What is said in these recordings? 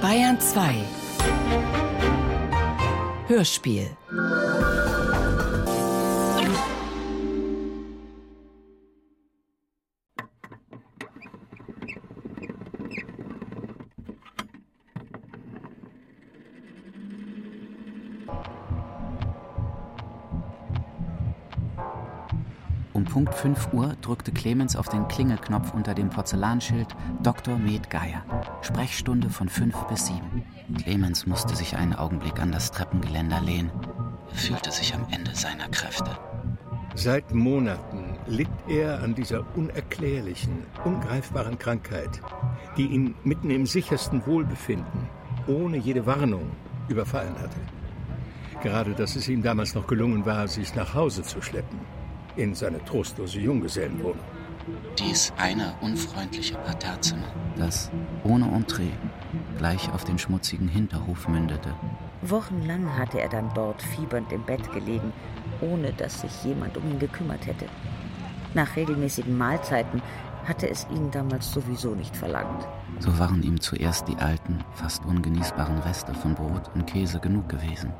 Bayern 2 Hörspiel Punkt 5 Uhr drückte Clemens auf den Klingelknopf unter dem Porzellanschild Dr. Med Geier. Sprechstunde von 5 bis 7. Clemens musste sich einen Augenblick an das Treppengeländer lehnen. Er fühlte sich am Ende seiner Kräfte. Seit Monaten litt er an dieser unerklärlichen, ungreifbaren Krankheit, die ihn mitten im sichersten Wohlbefinden, ohne jede Warnung, überfallen hatte. Gerade dass es ihm damals noch gelungen war, sich nach Hause zu schleppen, in seine trostlose Junggesellenwohnung. Dies eine unfreundliche Parterrezimmer, das ohne Entree gleich auf den schmutzigen Hinterhof mündete. Wochenlang hatte er dann dort fiebernd im Bett gelegen, ohne dass sich jemand um ihn gekümmert hätte. Nach regelmäßigen Mahlzeiten hatte es ihn damals sowieso nicht verlangt. So waren ihm zuerst die alten, fast ungenießbaren Reste von Brot und Käse genug gewesen.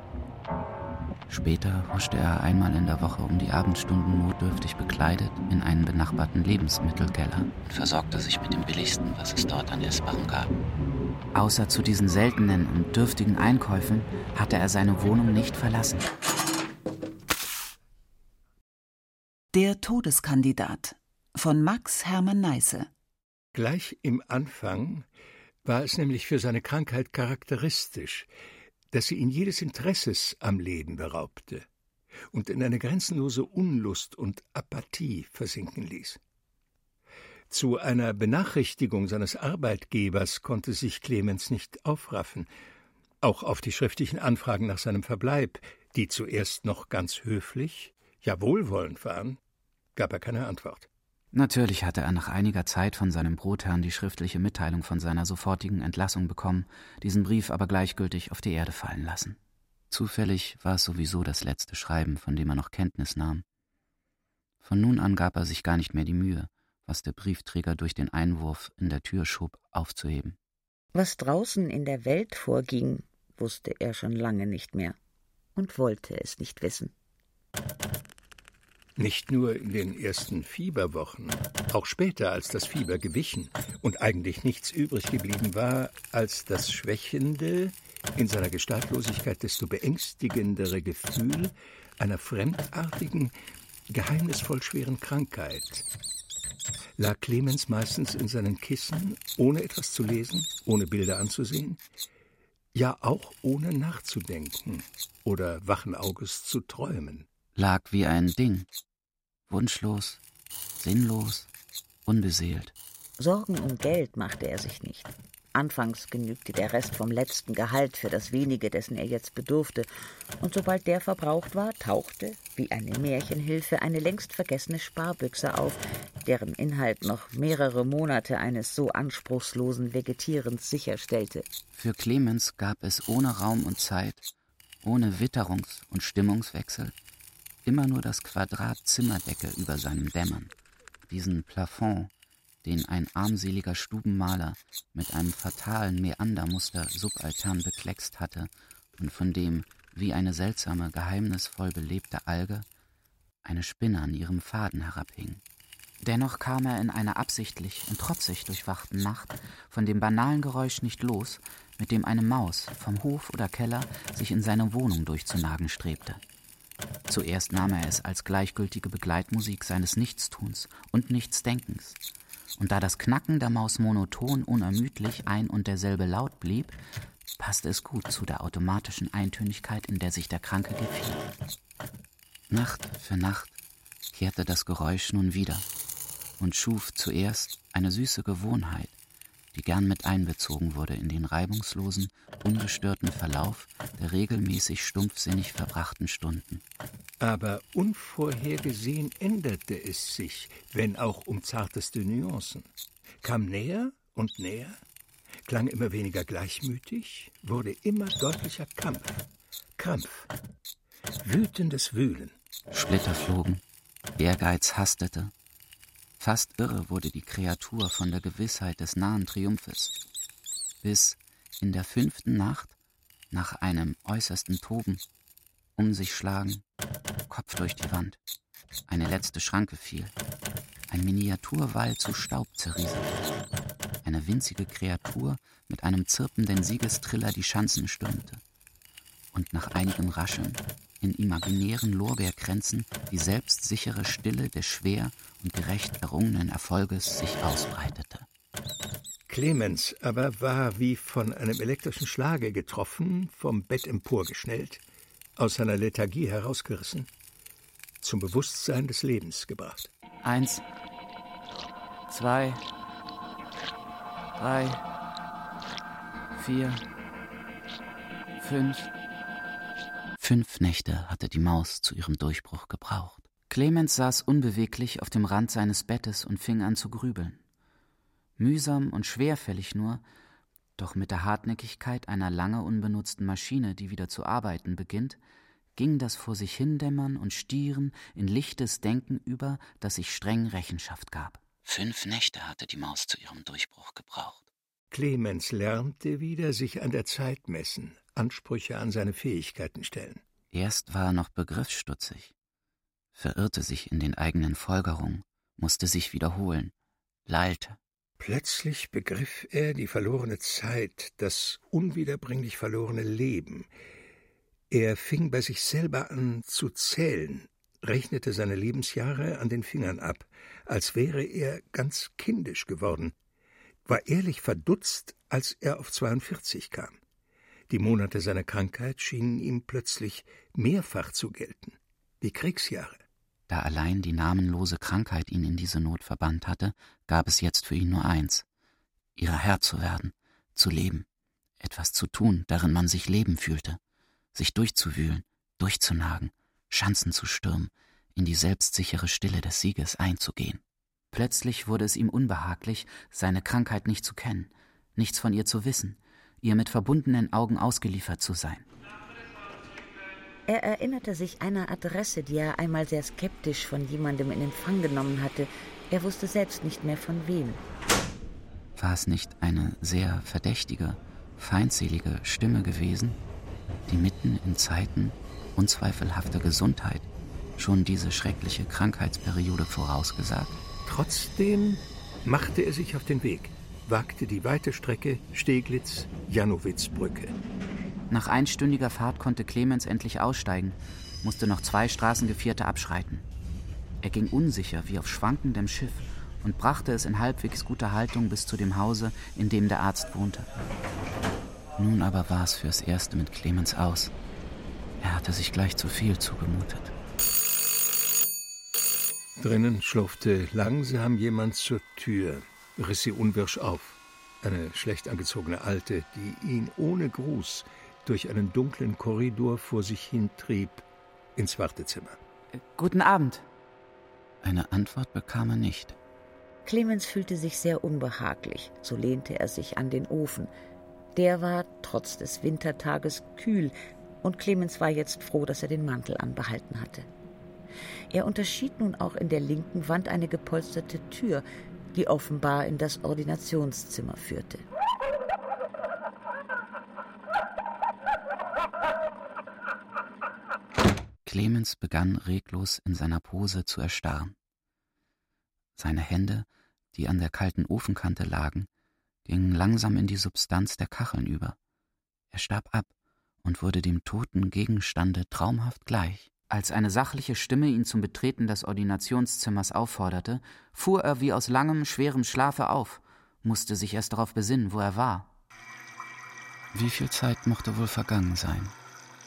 Später huschte er einmal in der Woche um die Abendstunden notdürftig bekleidet in einen benachbarten Lebensmittelkeller und versorgte sich mit dem Billigsten, was es dort an Essbarem gab. Außer zu diesen seltenen und dürftigen Einkäufen hatte er seine Wohnung nicht verlassen. Der Todeskandidat von Max Hermann Neisse. Gleich im Anfang war es nämlich für seine Krankheit charakteristisch, dass sie ihn jedes Interesses am Leben beraubte und in eine grenzenlose Unlust und Apathie versinken ließ. Zu einer Benachrichtigung seines Arbeitgebers konnte sich Clemens nicht aufraffen. Auch auf die schriftlichen Anfragen nach seinem Verbleib, die zuerst noch ganz höflich, ja wohlwollend waren, gab er keine Antwort. Natürlich hatte er nach einiger Zeit von seinem Brotherrn die schriftliche Mitteilung von seiner sofortigen Entlassung bekommen, diesen Brief aber gleichgültig auf die Erde fallen lassen. Zufällig war es sowieso das letzte Schreiben, von dem er noch Kenntnis nahm. Von nun an gab er sich gar nicht mehr die Mühe, was der Briefträger durch den Einwurf in der Tür schob, aufzuheben. Was draußen in der Welt vorging, wusste er schon lange nicht mehr und wollte es nicht wissen. Nicht nur in den ersten Fieberwochen, auch später, als das Fieber gewichen und eigentlich nichts übrig geblieben war als das schwächende, in seiner Gestaltlosigkeit desto beängstigendere Gefühl einer fremdartigen, geheimnisvoll schweren Krankheit, lag Clemens meistens in seinen Kissen, ohne etwas zu lesen, ohne Bilder anzusehen, ja auch ohne nachzudenken oder wachen Auges zu träumen. Lag wie ein Ding, wunschlos, sinnlos, unbeseelt. Sorgen um Geld machte er sich nicht. Anfangs genügte der Rest vom letzten Gehalt für das wenige, dessen er jetzt bedurfte, und sobald der verbraucht war, tauchte, wie eine Märchenhilfe, eine längst vergessene Sparbüchse auf, deren Inhalt noch mehrere Monate eines so anspruchslosen Vegetierens sicherstellte. Für Clemens gab es ohne Raum und Zeit, ohne Witterungs- und Stimmungswechsel, immer nur das Quadrat Zimmerdecke über seinem Dämmern, diesen Plafond, den ein armseliger Stubenmaler mit einem fatalen Meandermuster subaltern bekleckst hatte und von dem, wie eine seltsame, geheimnisvoll belebte Alge, eine Spinne an ihrem Faden herabhing. Dennoch kam er in einer absichtlich und trotzig durchwachten Nacht von dem banalen Geräusch nicht los, mit dem eine Maus vom Hof oder Keller sich in seine Wohnung durchzunagen strebte. Zuerst nahm er es als gleichgültige Begleitmusik seines Nichtstuns und Nichtsdenkens, und da das Knacken der Maus monoton unermüdlich ein und derselbe Laut blieb, passte es gut zu der automatischen Eintönigkeit, in der sich der Kranke gefiel. Nacht für Nacht kehrte das Geräusch nun wieder und schuf zuerst eine süße Gewohnheit, die gern mit einbezogen wurde in den reibungslosen, ungestörten Verlauf der regelmäßig stumpfsinnig verbrachten Stunden. Aber unvorhergesehen änderte es sich, wenn auch um zarteste Nuancen. Kam näher und näher, klang immer weniger gleichmütig, wurde immer deutlicher Kampf, Krampf, wütendes Wühlen. Splitter flogen, Ehrgeiz hastete, Fast irre wurde die Kreatur von der Gewissheit des nahen Triumphes. bis in der fünften Nacht, nach einem äußersten Toben, um sich schlagen, Kopf durch die Wand, eine letzte Schranke fiel, ein Miniaturwall zu Staub zerrieselte, eine winzige Kreatur mit einem zirpenden Siegestriller die Schanzen stürmte und nach einigem Rascheln in imaginären Lorbeerkränzen die selbstsichere Stille des schwer und gerecht errungenen Erfolges sich ausbreitete. Clemens aber war wie von einem elektrischen Schlage getroffen, vom Bett emporgeschnellt, aus seiner Lethargie herausgerissen, zum Bewusstsein des Lebens gebracht. Eins, zwei, drei, vier, fünf. Fünf Nächte hatte die Maus zu ihrem Durchbruch gebraucht. Clemens saß unbeweglich auf dem Rand seines Bettes und fing an zu grübeln. Mühsam und schwerfällig nur, doch mit der Hartnäckigkeit einer lange unbenutzten Maschine, die wieder zu arbeiten beginnt, ging das vor sich hindämmern und Stieren in lichtes Denken über, das sich streng Rechenschaft gab. Fünf Nächte hatte die Maus zu ihrem Durchbruch gebraucht. Clemens lernte wieder sich an der Zeit messen, Ansprüche an seine Fähigkeiten stellen. Erst war er noch begriffsstutzig, verirrte sich in den eigenen Folgerungen, musste sich wiederholen, lallte. Plötzlich begriff er die verlorene Zeit, das unwiederbringlich verlorene Leben. Er fing bei sich selber an zu zählen, rechnete seine Lebensjahre an den Fingern ab, als wäre er ganz kindisch geworden, war ehrlich verdutzt, als er auf 42 kam. Die Monate seiner Krankheit schienen ihm plötzlich mehrfach zu gelten, wie Kriegsjahre. Da allein die namenlose Krankheit ihn in diese Not verbannt hatte, gab es jetzt für ihn nur eins ihrer Herr zu werden, zu leben, etwas zu tun, darin man sich leben fühlte, sich durchzuwühlen, durchzunagen, Schanzen zu stürmen, in die selbstsichere Stille des Sieges einzugehen. Plötzlich wurde es ihm unbehaglich, seine Krankheit nicht zu kennen, nichts von ihr zu wissen, ihr mit verbundenen Augen ausgeliefert zu sein. Er erinnerte sich einer Adresse, die er einmal sehr skeptisch von jemandem in Empfang genommen hatte. Er wusste selbst nicht mehr von wem. War es nicht eine sehr verdächtige, feindselige Stimme gewesen, die mitten in Zeiten unzweifelhafter Gesundheit schon diese schreckliche Krankheitsperiode vorausgesagt? Trotzdem machte er sich auf den Weg, wagte die weite Strecke Steglitz-Janowitz-Brücke. Nach einstündiger Fahrt konnte Clemens endlich aussteigen, musste noch zwei Straßengevierte abschreiten. Er ging unsicher wie auf schwankendem Schiff und brachte es in halbwegs guter Haltung bis zu dem Hause, in dem der Arzt wohnte. Nun aber war es fürs Erste mit Clemens aus. Er hatte sich gleich zu viel zugemutet. Drinnen schlurfte langsam jemand zur Tür, riss sie unwirsch auf. Eine schlecht angezogene Alte, die ihn ohne Gruß durch einen dunklen Korridor vor sich hintrieb, ins Wartezimmer. Äh, guten Abend. Eine Antwort bekam er nicht. Clemens fühlte sich sehr unbehaglich, so lehnte er sich an den Ofen. Der war trotz des Wintertages kühl, und Clemens war jetzt froh, dass er den Mantel anbehalten hatte. Er unterschied nun auch in der linken Wand eine gepolsterte Tür, die offenbar in das Ordinationszimmer führte. Clemens begann reglos in seiner Pose zu erstarren. Seine Hände, die an der kalten Ofenkante lagen, gingen langsam in die Substanz der Kacheln über. Er starb ab und wurde dem toten Gegenstande traumhaft gleich. Als eine sachliche Stimme ihn zum Betreten des Ordinationszimmers aufforderte, fuhr er wie aus langem, schwerem Schlafe auf, musste sich erst darauf besinnen, wo er war. Wie viel Zeit mochte wohl vergangen sein?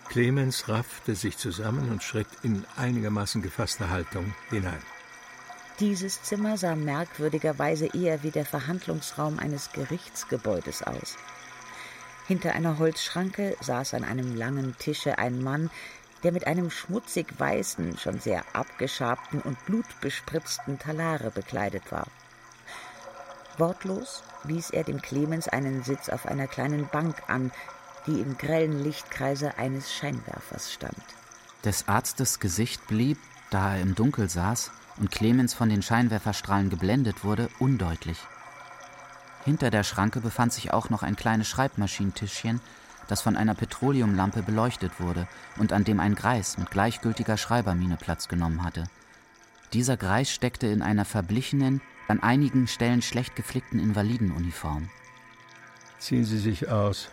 Clemens raffte sich zusammen und schritt in einigermaßen gefasster Haltung hinein. Dieses Zimmer sah merkwürdigerweise eher wie der Verhandlungsraum eines Gerichtsgebäudes aus. Hinter einer Holzschranke saß an einem langen Tische ein Mann, der mit einem schmutzig weißen, schon sehr abgeschabten und blutbespritzten Talare bekleidet war. Wortlos wies er dem Clemens einen Sitz auf einer kleinen Bank an, die im grellen Lichtkreise eines Scheinwerfers stand. Des Arztes Gesicht blieb, da er im Dunkel saß und Clemens von den Scheinwerferstrahlen geblendet wurde, undeutlich. Hinter der Schranke befand sich auch noch ein kleines Schreibmaschinentischchen, das von einer Petroleumlampe beleuchtet wurde und an dem ein Greis mit gleichgültiger Schreibermine Platz genommen hatte. Dieser Greis steckte in einer verblichenen, an einigen Stellen schlecht geflickten Invalidenuniform. Ziehen Sie sich aus.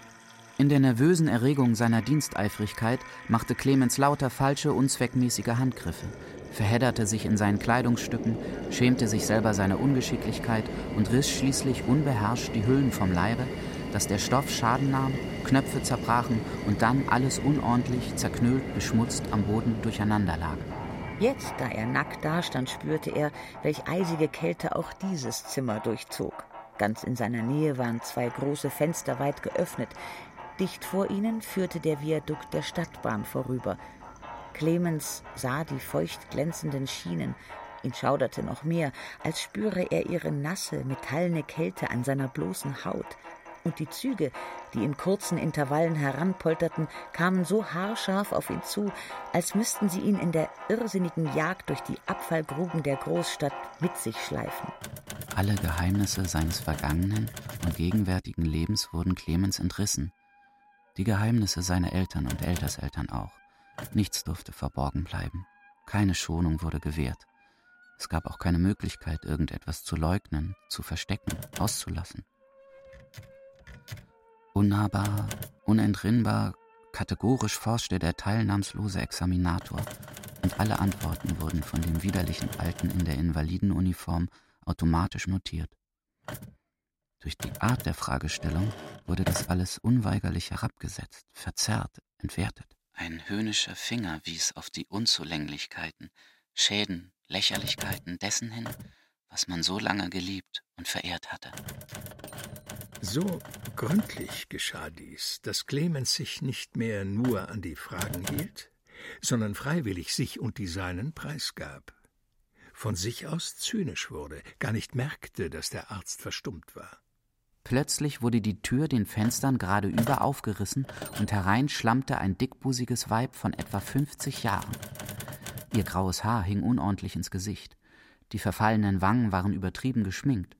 In der nervösen Erregung seiner Diensteifrigkeit machte Clemens lauter falsche, unzweckmäßige Handgriffe, verhedderte sich in seinen Kleidungsstücken, schämte sich selber seiner Ungeschicklichkeit und riss schließlich unbeherrscht die Hüllen vom Leibe, dass der Stoff Schaden nahm, Knöpfe zerbrachen und dann alles unordentlich, zerknüllt, beschmutzt am Boden durcheinander lag. Jetzt, da er nackt dastand, spürte er, welch eisige Kälte auch dieses Zimmer durchzog. Ganz in seiner Nähe waren zwei große Fenster weit geöffnet. Dicht vor ihnen führte der Viadukt der Stadtbahn vorüber. Clemens sah die feucht glänzenden Schienen. Ihn schauderte noch mehr, als spüre er ihre nasse, metallene Kälte an seiner bloßen Haut. Und die Züge, die in kurzen Intervallen heranpolterten, kamen so haarscharf auf ihn zu, als müssten sie ihn in der irrsinnigen Jagd durch die Abfallgruben der Großstadt mit sich schleifen. Alle Geheimnisse seines vergangenen und gegenwärtigen Lebens wurden Clemens entrissen. Die Geheimnisse seiner Eltern und Älterseltern auch. Nichts durfte verborgen bleiben. Keine Schonung wurde gewährt. Es gab auch keine Möglichkeit, irgendetwas zu leugnen, zu verstecken, auszulassen. Unnahbar, unentrinnbar, kategorisch forschte der teilnahmslose Examinator, und alle Antworten wurden von dem widerlichen Alten in der Invalidenuniform automatisch notiert. Durch die Art der Fragestellung wurde das alles unweigerlich herabgesetzt, verzerrt, entwertet. Ein höhnischer Finger wies auf die Unzulänglichkeiten, Schäden, Lächerlichkeiten dessen hin, was man so lange geliebt und verehrt hatte. So gründlich geschah dies, dass Clemens sich nicht mehr nur an die Fragen hielt, sondern freiwillig sich und die Seinen preisgab, von sich aus zynisch wurde, gar nicht merkte, dass der Arzt verstummt war. Plötzlich wurde die Tür den Fenstern gerade über aufgerissen und herein schlammte ein dickbusiges Weib von etwa 50 Jahren. Ihr graues Haar hing unordentlich ins Gesicht. Die verfallenen Wangen waren übertrieben geschminkt.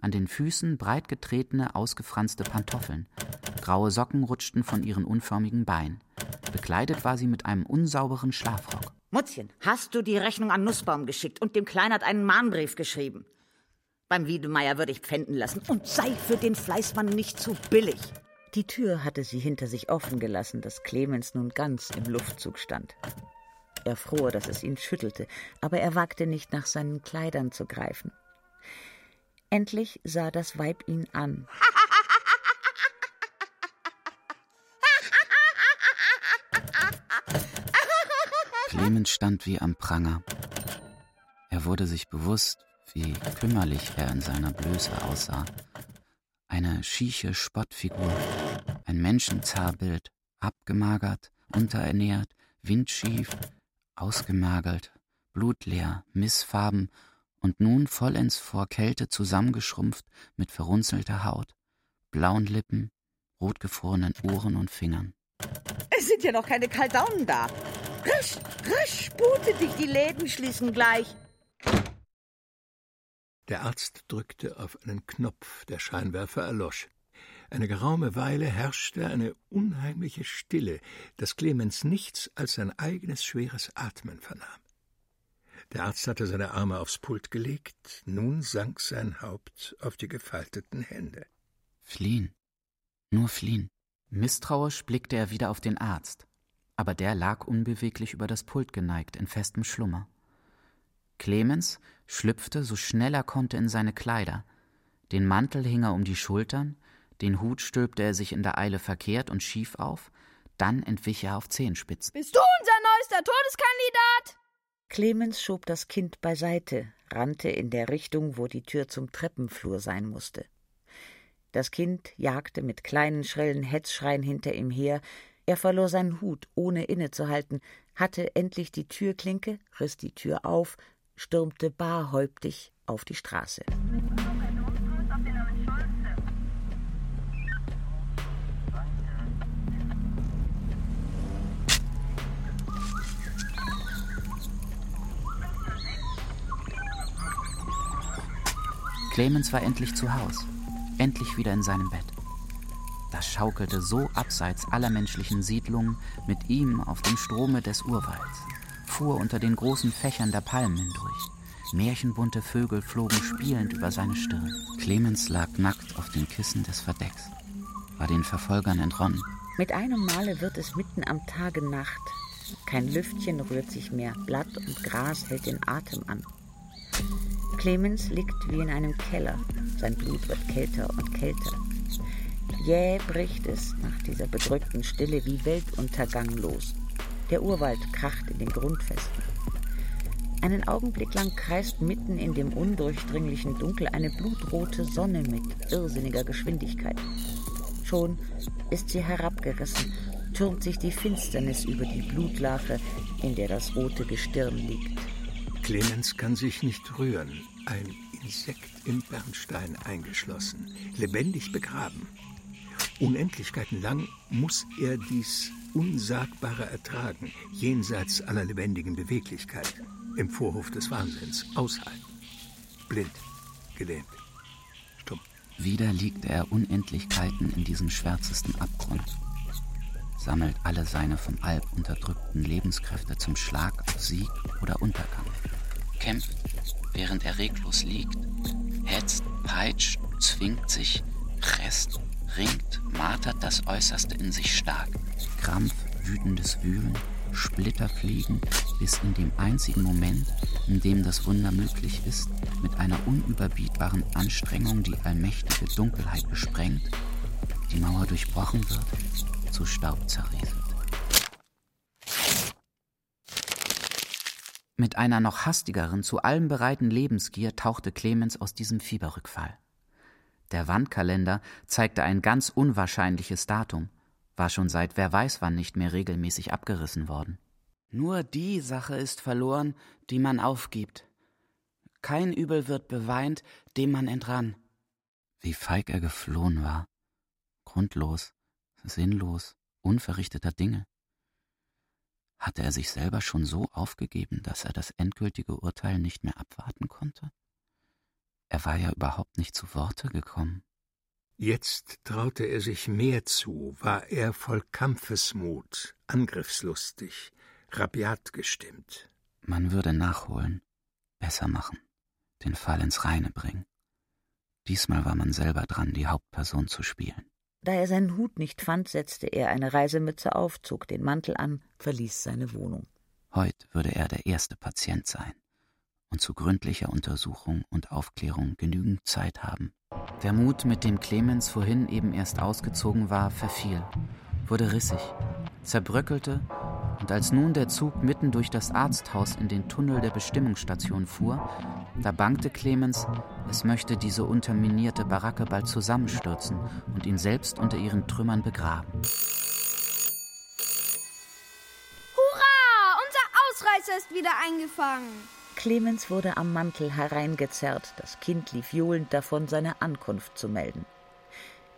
An den Füßen breit getretene, ausgefranste Pantoffeln. Graue Socken rutschten von ihren unförmigen Beinen. Bekleidet war sie mit einem unsauberen Schlafrock. Mutzchen, hast du die Rechnung an Nussbaum geschickt und dem Kleinert einen Mahnbrief geschrieben? Beim Wiedemeier würde ich pfänden lassen und sei für den Fleißmann nicht zu billig. Die Tür hatte sie hinter sich offen gelassen, dass Clemens nun ganz im Luftzug stand. Er fror, dass es ihn schüttelte, aber er wagte nicht, nach seinen Kleidern zu greifen. Endlich sah das Weib ihn an. Clemens stand wie am Pranger. Er wurde sich bewusst, wie kümmerlich er in seiner Blöße aussah. Eine schieche Spottfigur, ein Menschenzarrbild, abgemagert, unterernährt, windschief, ausgemergelt, blutleer, missfarben und nun vollends vor Kälte zusammengeschrumpft mit verrunzelter Haut, blauen Lippen, rotgefrorenen Ohren und Fingern. Es sind ja noch keine Kaldaunen da. Rasch, rasch, spute dich, die Läden schließen gleich. Der Arzt drückte auf einen Knopf, der Scheinwerfer erlosch. Eine geraume Weile herrschte eine unheimliche Stille, dass Clemens nichts als sein eigenes schweres Atmen vernahm. Der Arzt hatte seine Arme aufs Pult gelegt, nun sank sein Haupt auf die gefalteten Hände. Fliehen. Nur fliehen. Misstrauisch blickte er wieder auf den Arzt, aber der lag unbeweglich über das Pult geneigt, in festem Schlummer. Clemens schlüpfte so schnell er konnte in seine Kleider. Den Mantel hing er um die Schultern, den Hut stülpte er sich in der Eile verkehrt und schief auf, dann entwich er auf Zehenspitzen. Bist du unser neuester Todeskandidat? Clemens schob das Kind beiseite, rannte in der Richtung, wo die Tür zum Treppenflur sein musste. Das Kind jagte mit kleinen schrillen Hetzschreien hinter ihm her, er verlor seinen Hut, ohne innezuhalten, hatte endlich die Türklinke, riss die Tür auf, stürmte barhäuptig auf die Straße. Clemens war endlich zu Haus. endlich wieder in seinem Bett. Das schaukelte so abseits aller menschlichen Siedlungen mit ihm auf dem Strome des Urwalds, fuhr unter den großen Fächern der Palmen hindurch. Märchenbunte Vögel flogen spielend über seine Stirn. Clemens lag nackt auf den Kissen des Verdecks, war den Verfolgern entronnen. Mit einem Male wird es mitten am Tage Nacht. Kein Lüftchen rührt sich mehr, Blatt und Gras hält den Atem an. Clemens liegt wie in einem Keller, sein Blut wird kälter und kälter. Jäh bricht es nach dieser bedrückten Stille wie Weltuntergang los. Der Urwald kracht in den Grundfesten. Einen Augenblick lang kreist mitten in dem undurchdringlichen Dunkel eine blutrote Sonne mit irrsinniger Geschwindigkeit. Schon ist sie herabgerissen, türmt sich die Finsternis über die Blutlache, in der das rote Gestirn liegt. Clemens kann sich nicht rühren, ein Insekt im Bernstein eingeschlossen, lebendig begraben. Unendlichkeiten lang muss er dies Unsagbare ertragen, jenseits aller lebendigen Beweglichkeit, im Vorhof des Wahnsinns, aushalten. Blind, gelähmt, stumm. Wieder liegt er Unendlichkeiten in diesem schwärzesten Abgrund, sammelt alle seine vom Alb unterdrückten Lebenskräfte zum Schlag auf Sieg oder Untergang, kämpft, während er reglos liegt, hetzt, peitscht, zwingt sich, presst, ringt, martert das Äußerste in sich stark. Krampf, wütendes Wühlen, Splitterfliegen, bis in dem einzigen Moment, in dem das Wunder möglich ist, mit einer unüberbietbaren Anstrengung die allmächtige Dunkelheit gesprengt, die Mauer durchbrochen wird, zu Staub zerrieselt. Mit einer noch hastigeren, zu allem bereiten Lebensgier tauchte Clemens aus diesem Fieberrückfall. Der Wandkalender zeigte ein ganz unwahrscheinliches Datum, war schon seit wer weiß wann nicht mehr regelmäßig abgerissen worden. Nur die Sache ist verloren, die man aufgibt. Kein Übel wird beweint, dem man entrann. Wie feig er geflohen war. Grundlos, sinnlos, unverrichteter Dinge. Hatte er sich selber schon so aufgegeben, dass er das endgültige Urteil nicht mehr abwarten konnte? Er war ja überhaupt nicht zu Worte gekommen. Jetzt traute er sich mehr zu, war er voll Kampfesmut, angriffslustig, rabiat gestimmt. Man würde nachholen, besser machen, den Fall ins Reine bringen. Diesmal war man selber dran, die Hauptperson zu spielen. Da er seinen Hut nicht fand, setzte er eine Reisemütze auf, zog den Mantel an, verließ seine Wohnung. Heut würde er der erste Patient sein und zu gründlicher Untersuchung und Aufklärung genügend Zeit haben. Der Mut, mit dem Clemens vorhin eben erst ausgezogen war, verfiel, wurde rissig, zerbröckelte, und als nun der Zug mitten durch das Arzthaus in den Tunnel der Bestimmungsstation fuhr, da bangte Clemens, es möchte diese unterminierte Baracke bald zusammenstürzen und ihn selbst unter ihren Trümmern begraben. Hurra! Unser Ausreißer ist wieder eingefangen. Clemens wurde am Mantel hereingezerrt, das Kind lief johlend davon, seine Ankunft zu melden.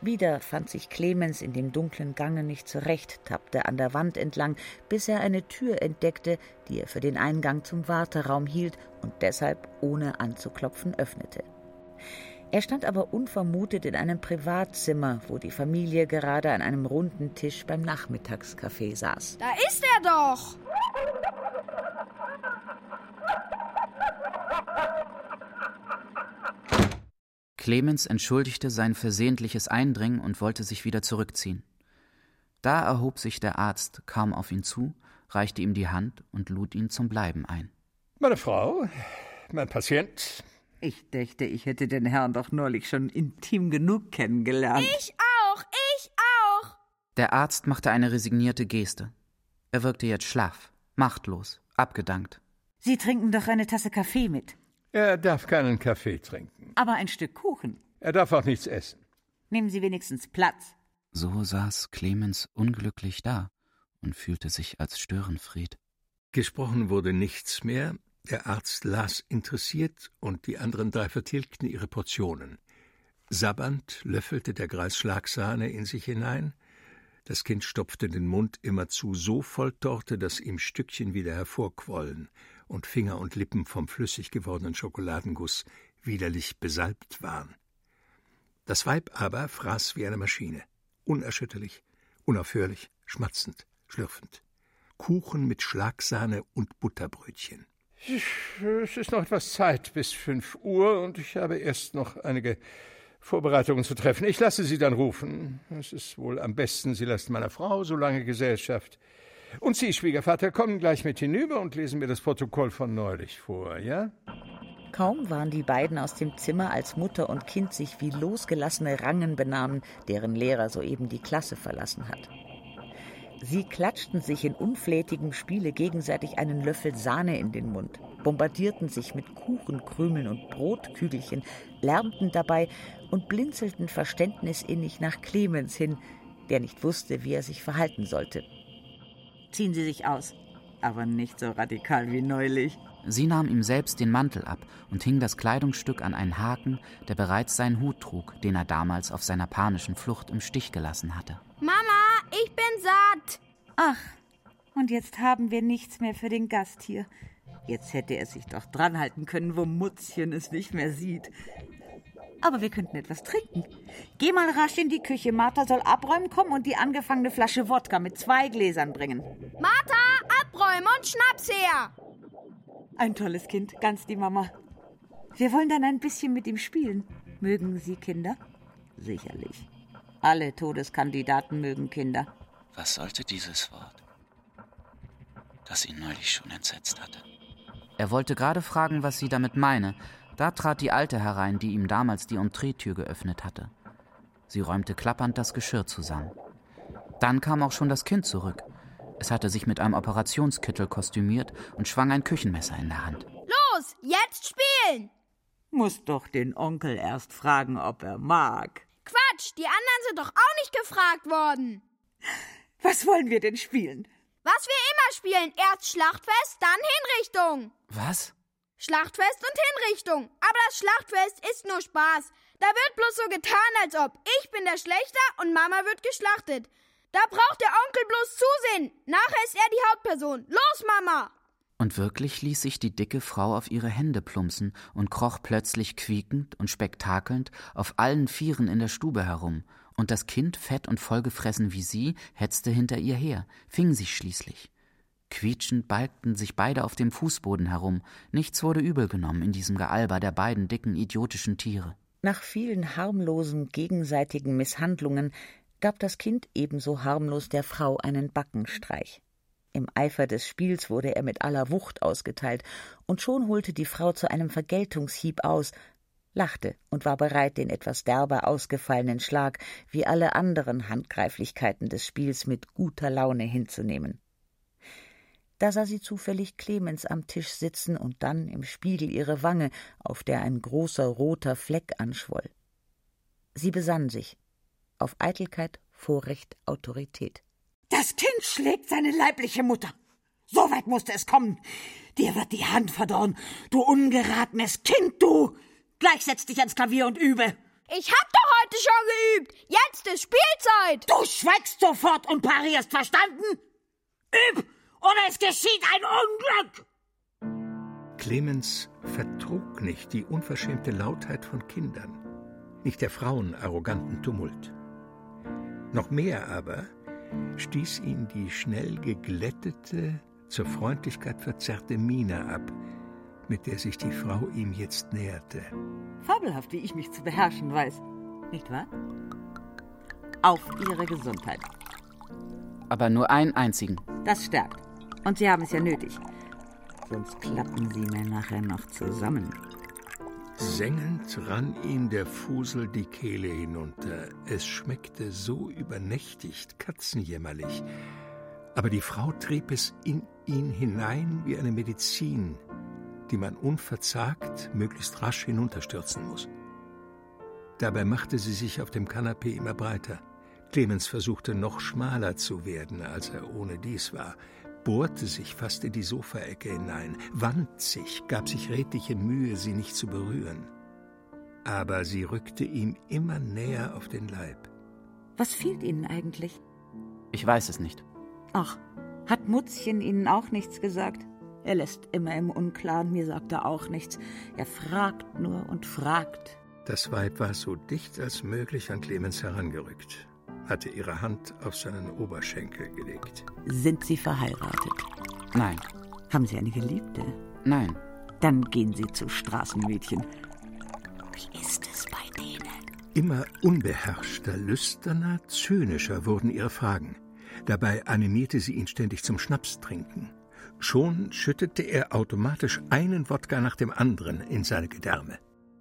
Wieder fand sich Clemens in dem dunklen Gange nicht zurecht, tappte an der Wand entlang, bis er eine Tür entdeckte, die er für den Eingang zum Warteraum hielt und deshalb ohne anzuklopfen öffnete. Er stand aber unvermutet in einem Privatzimmer, wo die Familie gerade an einem runden Tisch beim Nachmittagskaffee saß. Da ist er doch! Clemens entschuldigte sein versehentliches Eindringen und wollte sich wieder zurückziehen. Da erhob sich der Arzt kaum auf ihn zu, reichte ihm die Hand und lud ihn zum Bleiben ein. Meine Frau, mein Patient. Ich dächte, ich hätte den Herrn doch neulich schon intim genug kennengelernt. Ich auch, ich auch. Der Arzt machte eine resignierte Geste. Er wirkte jetzt schlaff, machtlos, abgedankt. Sie trinken doch eine Tasse Kaffee mit. Er darf keinen Kaffee trinken. Aber ein Stück Kuchen. Er darf auch nichts essen. Nehmen Sie wenigstens Platz. So saß Clemens unglücklich da und fühlte sich als Störenfried. Gesprochen wurde nichts mehr. Der Arzt las interessiert und die anderen drei vertilgten ihre Portionen. Sabbernd löffelte der Greis Schlagsahne in sich hinein. Das Kind stopfte den Mund immerzu so voll Torte, dass ihm Stückchen wieder hervorquollen und Finger und Lippen vom flüssig gewordenen Schokoladenguss widerlich besalbt waren. Das Weib aber fraß wie eine Maschine, unerschütterlich, unaufhörlich, schmatzend, schlürfend. Kuchen mit Schlagsahne und Butterbrötchen. Es ist noch etwas Zeit bis fünf Uhr und ich habe erst noch einige Vorbereitungen zu treffen. Ich lasse Sie dann rufen. Es ist wohl am besten, Sie lassen meiner Frau so lange Gesellschaft. Und Sie, Schwiegervater, kommen gleich mit hinüber und lesen mir das Protokoll von neulich vor, ja? Kaum waren die beiden aus dem Zimmer, als Mutter und Kind sich wie losgelassene Rangen benahmen, deren Lehrer soeben die Klasse verlassen hat. Sie klatschten sich in unflätigem Spiele gegenseitig einen Löffel Sahne in den Mund, bombardierten sich mit Kuchenkrümeln und Brotkügelchen, lärmten dabei und blinzelten verständnisinnig nach Clemens hin, der nicht wusste, wie er sich verhalten sollte. Ziehen Sie sich aus, aber nicht so radikal wie neulich. Sie nahm ihm selbst den Mantel ab und hing das Kleidungsstück an einen Haken, der bereits seinen Hut trug, den er damals auf seiner panischen Flucht im Stich gelassen hatte. Mama, ich bin satt. Ach, und jetzt haben wir nichts mehr für den Gast hier. Jetzt hätte er sich doch dranhalten können, wo Mutzchen es nicht mehr sieht. Aber wir könnten etwas trinken. Geh mal rasch in die Küche. Martha soll abräumen kommen und die angefangene Flasche Wodka mit zwei Gläsern bringen. Martha, abräumen und Schnaps her. Ein tolles Kind, ganz die Mama. Wir wollen dann ein bisschen mit ihm spielen. Mögen Sie Kinder? Sicherlich. Alle Todeskandidaten mögen Kinder. Was sollte dieses Wort, das ihn neulich schon entsetzt hatte? Er wollte gerade fragen, was sie damit meine. Da trat die Alte herein, die ihm damals die Entreetür geöffnet hatte. Sie räumte klappernd das Geschirr zusammen. Dann kam auch schon das Kind zurück. Es hatte sich mit einem Operationskittel kostümiert und schwang ein Küchenmesser in der Hand. Los, jetzt spielen! Muss doch den Onkel erst fragen, ob er mag. Quatsch, die anderen sind doch auch nicht gefragt worden. Was wollen wir denn spielen? Was wir immer spielen. Erst Schlachtfest, dann Hinrichtung. Was? Schlachtfest und Hinrichtung. Aber das Schlachtfest ist nur Spaß. Da wird bloß so getan, als ob ich bin der Schlechter und Mama wird geschlachtet. Da braucht der Onkel bloß zusehen. Nachher ist er die Hauptperson. Los, Mama! Und wirklich ließ sich die dicke Frau auf ihre Hände plumpsen und kroch plötzlich quiekend und spektakelnd auf allen Vieren in der Stube herum, und das Kind, fett und vollgefressen wie sie, hetzte hinter ihr her, fing sich schließlich. Quietschend balgten sich beide auf dem Fußboden herum, nichts wurde übel genommen in diesem Gealber der beiden dicken, idiotischen Tiere. Nach vielen harmlosen gegenseitigen Misshandlungen gab das Kind ebenso harmlos der Frau einen Backenstreich. Im Eifer des Spiels wurde er mit aller Wucht ausgeteilt, und schon holte die Frau zu einem Vergeltungshieb aus, lachte und war bereit, den etwas derber ausgefallenen Schlag wie alle anderen Handgreiflichkeiten des Spiels mit guter Laune hinzunehmen. Da sah sie zufällig Clemens am Tisch sitzen und dann im Spiegel ihre Wange, auf der ein großer roter Fleck anschwoll. Sie besann sich. Auf Eitelkeit, Vorrecht, Autorität. Das Kind schlägt seine leibliche Mutter. So weit musste es kommen. Dir wird die Hand verdorren, du ungeratenes Kind, du! Gleich setz dich ans Klavier und übe. Ich hab doch heute schon geübt. Jetzt ist Spielzeit. Du schweigst sofort und parierst, verstanden? Üb, oder es geschieht ein Unglück. Clemens vertrug nicht die unverschämte Lautheit von Kindern, nicht der Frauen arroganten Tumult. Noch mehr aber stieß ihn die schnell geglättete, zur Freundlichkeit verzerrte Miene ab, mit der sich die Frau ihm jetzt näherte. Fabelhaft, wie ich mich zu beherrschen weiß. Nicht wahr? Auf Ihre Gesundheit. Aber nur einen einzigen. Das stärkt. Und Sie haben es ja nötig. Sonst klappen Sie mir nachher noch zusammen. Sengend rann ihm der Fusel die Kehle hinunter. Es schmeckte so übernächtigt, katzenjämmerlich. Aber die Frau trieb es in ihn hinein wie eine Medizin, die man unverzagt, möglichst rasch hinunterstürzen muss. Dabei machte sie sich auf dem Kanapee immer breiter. Clemens versuchte noch schmaler zu werden, als er ohne dies war, bohrte sich fast in die Sofaecke hinein, wand sich, gab sich redliche Mühe, sie nicht zu berühren. Aber sie rückte ihm immer näher auf den Leib. Was fehlt Ihnen eigentlich? Ich weiß es nicht. Ach, hat Mutzchen Ihnen auch nichts gesagt? Er lässt immer im Unklaren, mir sagt er auch nichts. Er fragt nur und fragt. Das Weib war so dicht als möglich an Clemens herangerückt, hatte ihre Hand auf seinen Oberschenkel gelegt. Sind Sie verheiratet? Nein. Haben Sie eine Geliebte? Nein. Dann gehen Sie zu Straßenmädchen. Wie ist es bei denen? Immer unbeherrschter, lüsterner, zynischer wurden ihre Fragen. Dabei animierte sie ihn ständig zum Schnapstrinken. Schon schüttete er automatisch einen Wodka nach dem anderen in seine Gedärme.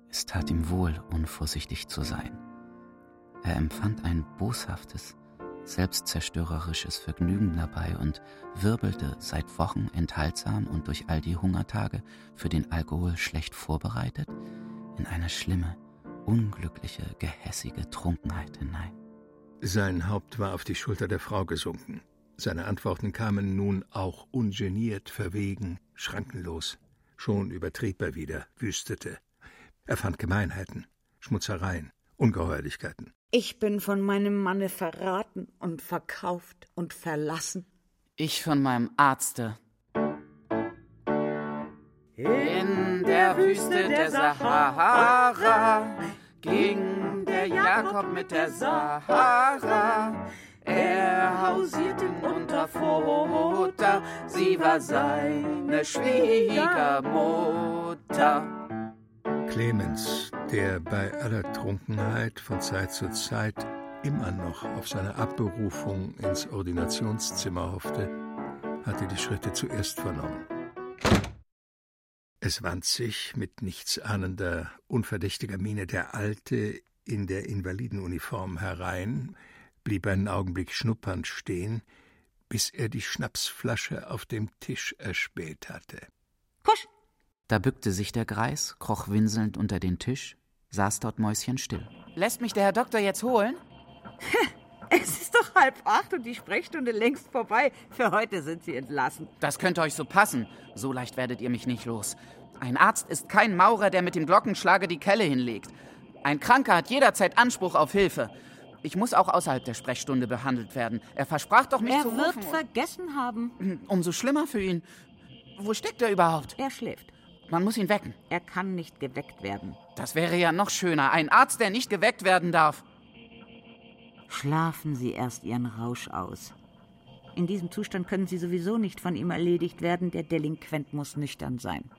Es tat ihm wohl, unvorsichtig zu sein. Er empfand ein boshaftes, selbstzerstörerisches Vergnügen dabei und wirbelte seit Wochen enthaltsam und durch all die Hungertage für den Alkohol schlecht vorbereitet in eine schlimme, unglückliche, gehässige Trunkenheit hinein. Sein Haupt war auf die Schulter der Frau gesunken. Seine Antworten kamen nun auch ungeniert, verwegen, schrankenlos. Schon übertrieb er wieder, wüstete. Er fand Gemeinheiten, Schmutzereien, Ungeheuerlichkeiten. Ich bin von meinem Manne verraten und verkauft und verlassen. Ich von meinem Arzte. In der Wüste der Sahara ging der Jakob mit der Sahara. Er hausierte unter Futter, sie war seine Schwiegermutter. Clemens, der bei aller Trunkenheit von Zeit zu Zeit immer noch auf seine Abberufung ins Ordinationszimmer hoffte, hatte die Schritte zuerst vernommen. Es wand sich mit nichtsahnender, unverdächtiger Miene der Alte in der Invalidenuniform herein, blieb einen Augenblick schnuppernd stehen, bis er die Schnapsflasche auf dem Tisch erspäht hatte. Kusch! Da bückte sich der Greis, kroch winselnd unter den Tisch, saß dort mäuschenstill. Lässt mich der Herr Doktor jetzt holen? Es ist doch halb acht und die Sprechstunde längst vorbei. Für heute sind Sie entlassen. Das könnte euch so passen. So leicht werdet ihr mich nicht los. Ein Arzt ist kein Maurer, der mit dem Glockenschlage die Kelle hinlegt. Ein Kranker hat jederzeit Anspruch auf Hilfe. Ich muss auch außerhalb der Sprechstunde behandelt werden. Er versprach doch, mich er zu wird rufen. vergessen haben. Umso schlimmer für ihn. Wo steckt er überhaupt? Er schläft. Man muss ihn wecken. Er kann nicht geweckt werden. Das wäre ja noch schöner. Ein Arzt, der nicht geweckt werden darf. Schlafen Sie erst Ihren Rausch aus. In diesem Zustand können Sie sowieso nicht von ihm erledigt werden. Der Delinquent muss nüchtern sein.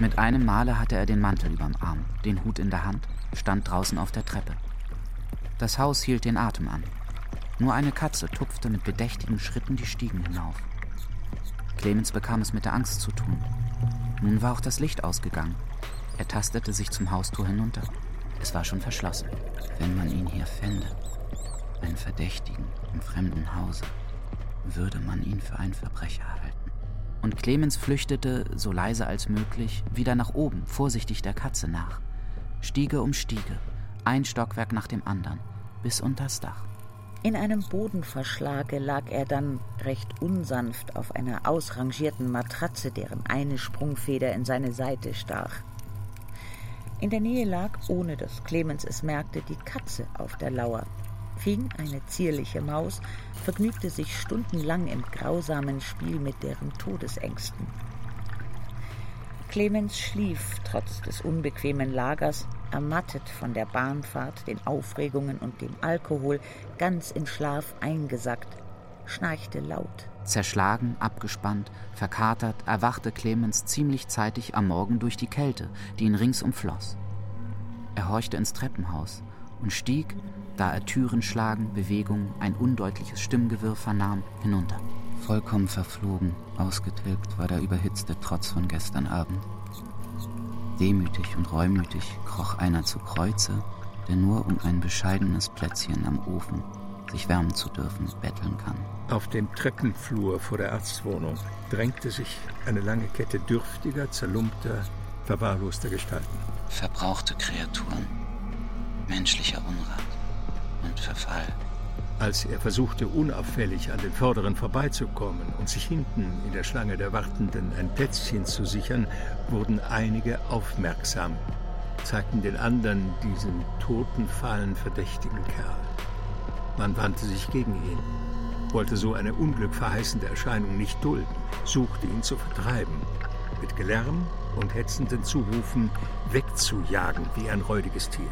Mit einem Male hatte er den Mantel überm Arm, den Hut in der Hand, stand draußen auf der Treppe. Das Haus hielt den Atem an. Nur eine Katze tupfte mit bedächtigen Schritten die Stiegen hinauf. Clemens bekam es mit der Angst zu tun. Nun war auch das Licht ausgegangen. Er tastete sich zum Haustor hinunter. Es war schon verschlossen. Wenn man ihn hier fände, einen Verdächtigen im fremden Hause, würde man ihn für einen Verbrecher halten. Und Clemens flüchtete, so leise als möglich, wieder nach oben, vorsichtig der Katze nach. Stiege um Stiege, ein Stockwerk nach dem anderen, bis unters Dach. In einem Bodenverschlage lag er dann recht unsanft auf einer ausrangierten Matratze, deren eine Sprungfeder in seine Seite stach. In der Nähe lag, ohne dass Clemens es merkte, die Katze auf der Lauer. Fing eine zierliche Maus, vergnügte sich stundenlang im grausamen Spiel mit deren Todesängsten. Clemens schlief trotz des unbequemen Lagers, ermattet von der Bahnfahrt, den Aufregungen und dem Alkohol, ganz in Schlaf eingesackt, schnarchte laut. Zerschlagen, abgespannt, verkatert, erwachte Clemens ziemlich zeitig am Morgen durch die Kälte, die ihn rings umfloss. Er horchte ins Treppenhaus und stieg, da er Türen schlagen, Bewegung, ein undeutliches Stimmgewirr vernahm, hinunter. Vollkommen verflogen, ausgetilgt war der überhitzte Trotz von gestern Abend. Demütig und reumütig kroch einer zu Kreuze, der nur um ein bescheidenes Plätzchen am Ofen sich wärmen zu dürfen, betteln kann. Auf dem Treppenflur vor der Arztwohnung drängte sich eine lange Kette dürftiger, zerlumpter, verwahrloster Gestalten. Verbrauchte Kreaturen, menschlicher Unrat und Verfall. Als er versuchte, unauffällig an den Vorderen vorbeizukommen und sich hinten in der Schlange der Wartenden ein Plätzchen zu sichern, wurden einige aufmerksam, zeigten den anderen diesen toten, fahlen, verdächtigen Kerl. Man wandte sich gegen ihn, wollte so eine unglückverheißende Erscheinung nicht dulden, suchte ihn zu vertreiben. mit Gelärm und hetzenden Zurufen wegzujagen wie ein räudiges Tier.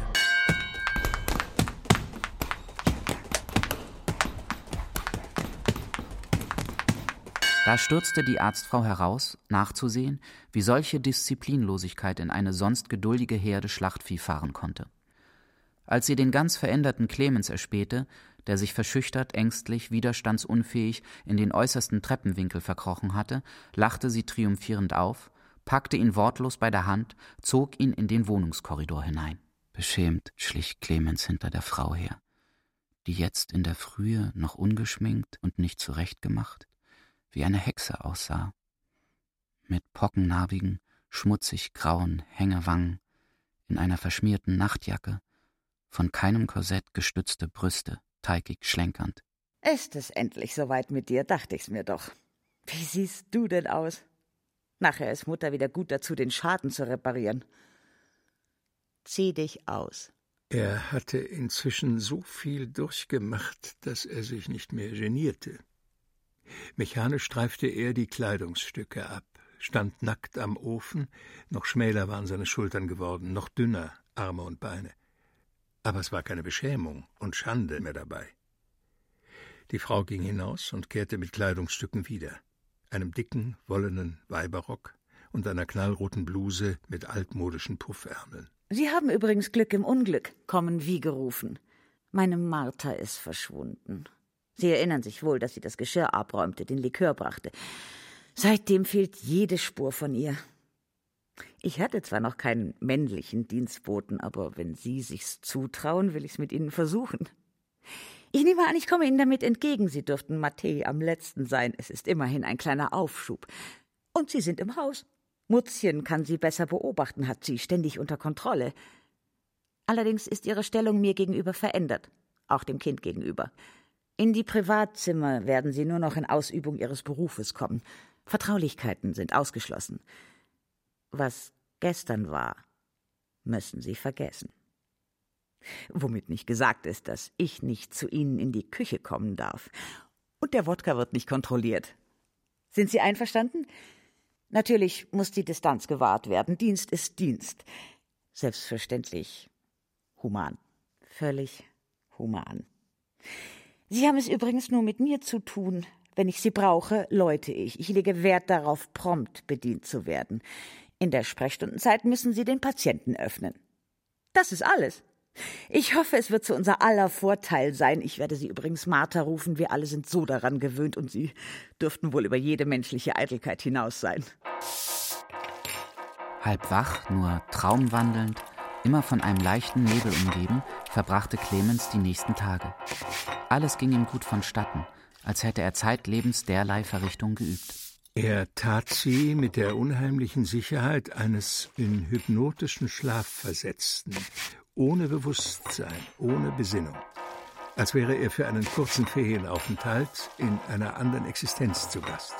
Da stürzte die Arztfrau heraus, nachzusehen, wie solche Disziplinlosigkeit in eine sonst geduldige Herde Schlachtvieh fahren konnte. Als sie den ganz veränderten Clemens erspähte, der sich verschüchtert, ängstlich, widerstandsunfähig in den äußersten Treppenwinkel verkrochen hatte, lachte sie triumphierend auf, packte ihn wortlos bei der Hand, zog ihn in den Wohnungskorridor hinein. Beschämt schlich Clemens hinter der Frau her, die jetzt in der Frühe noch ungeschminkt und nicht zurechtgemacht, wie eine Hexe aussah, mit pockennarbigen, schmutzig grauen Hängewangen, in einer verschmierten Nachtjacke, von keinem Korsett gestützte Brüste, teigig schlenkernd. Ist es endlich soweit mit dir, dachte ich's mir doch. Wie siehst du denn aus? Nachher ist Mutter wieder gut dazu, den Schaden zu reparieren. Zieh dich aus. Er hatte inzwischen so viel durchgemacht, dass er sich nicht mehr genierte. Mechanisch streifte er die Kleidungsstücke ab, stand nackt am Ofen, noch schmäler waren seine Schultern geworden, noch dünner Arme und Beine. Aber es war keine Beschämung und Schande mehr dabei. Die Frau ging hinaus und kehrte mit Kleidungsstücken wieder, einem dicken, wollenen Weiberrock und einer knallroten Bluse mit altmodischen Puffärmeln. Sie haben übrigens Glück im Unglück, kommen wie gerufen. Meine Martha ist verschwunden. Sie erinnern sich wohl, dass sie das Geschirr abräumte, den Likör brachte. Seitdem fehlt jede Spur von ihr. Ich hatte zwar noch keinen männlichen Dienstboten, aber wenn Sie sich's zutrauen, will ich's mit Ihnen versuchen. Ich nehme an, ich komme Ihnen damit entgegen. Sie dürften Matthä am letzten sein. Es ist immerhin ein kleiner Aufschub. Und Sie sind im Haus. Mutzchen kann Sie besser beobachten, hat sie ständig unter Kontrolle. Allerdings ist Ihre Stellung mir gegenüber verändert, auch dem Kind gegenüber. In die Privatzimmer werden Sie nur noch in Ausübung Ihres Berufes kommen. Vertraulichkeiten sind ausgeschlossen. Was gestern war, müssen Sie vergessen. Womit nicht gesagt ist, dass ich nicht zu Ihnen in die Küche kommen darf. Und der Wodka wird nicht kontrolliert. Sind Sie einverstanden? Natürlich muss die Distanz gewahrt werden. Dienst ist Dienst. Selbstverständlich human. Völlig human. Sie haben es übrigens nur mit mir zu tun. Wenn ich Sie brauche, läute ich. Ich lege Wert darauf, prompt bedient zu werden. In der Sprechstundenzeit müssen Sie den Patienten öffnen. Das ist alles. Ich hoffe, es wird zu unser aller Vorteil sein. Ich werde Sie übrigens Martha rufen. Wir alle sind so daran gewöhnt und Sie dürften wohl über jede menschliche Eitelkeit hinaus sein. Halb wach, nur traumwandelnd, immer von einem leichten Nebel umgeben, verbrachte Clemens die nächsten Tage. Alles ging ihm gut vonstatten, als hätte er zeitlebens derlei Verrichtung geübt. Er tat sie mit der unheimlichen Sicherheit eines in hypnotischen Schlaf versetzten, ohne Bewusstsein, ohne Besinnung, als wäre er für einen kurzen Ferienaufenthalt in einer anderen Existenz zu Gast.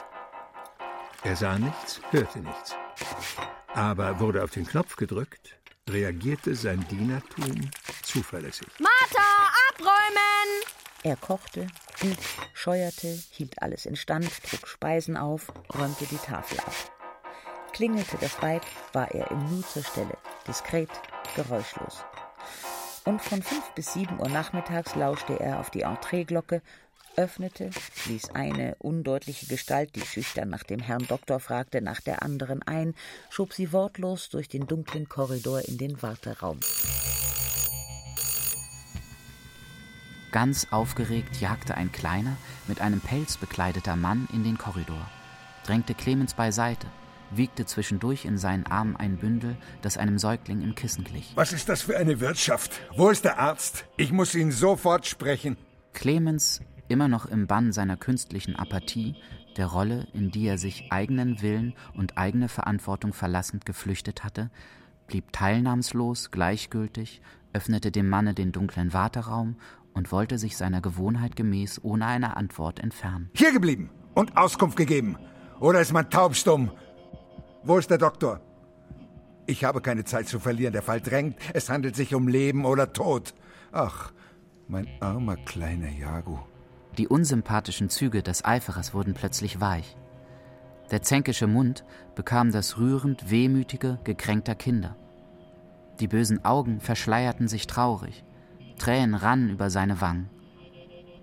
Er sah nichts, hörte nichts, aber wurde auf den Knopf gedrückt, reagierte sein Dienertum zuverlässig. Martha, abräumen! Er kochte, bug, scheuerte, hielt alles instand, trug Speisen auf, räumte die Tafel ab. Klingelte das Weib, war er im Nu zur Stelle, diskret, geräuschlos. Und von fünf bis sieben Uhr nachmittags lauschte er auf die Entreeglocke, öffnete, ließ eine undeutliche Gestalt, die schüchtern nach dem Herrn Doktor fragte, nach der anderen ein, schob sie wortlos durch den dunklen Korridor in den Warteraum. Ganz aufgeregt jagte ein kleiner, mit einem Pelz bekleideter Mann in den Korridor, drängte Clemens beiseite, wiegte zwischendurch in seinen Armen ein Bündel, das einem Säugling im Kissen glich. Was ist das für eine Wirtschaft? Wo ist der Arzt? Ich muss ihn sofort sprechen. Clemens, immer noch im Bann seiner künstlichen Apathie, der Rolle, in die er sich eigenen Willen und eigene Verantwortung verlassend geflüchtet hatte, blieb teilnahmslos, gleichgültig, öffnete dem Manne den dunklen Warteraum und wollte sich seiner Gewohnheit gemäß ohne eine Antwort entfernen. Hier geblieben und Auskunft gegeben. Oder ist man taubstumm? Wo ist der Doktor? Ich habe keine Zeit zu verlieren. Der Fall drängt. Es handelt sich um Leben oder Tod. Ach, mein armer kleiner Jago. Die unsympathischen Züge des Eiferers wurden plötzlich weich. Der zänkische Mund bekam das rührend wehmütige, gekränkter Kinder. Die bösen Augen verschleierten sich traurig, Tränen rannen über seine Wangen.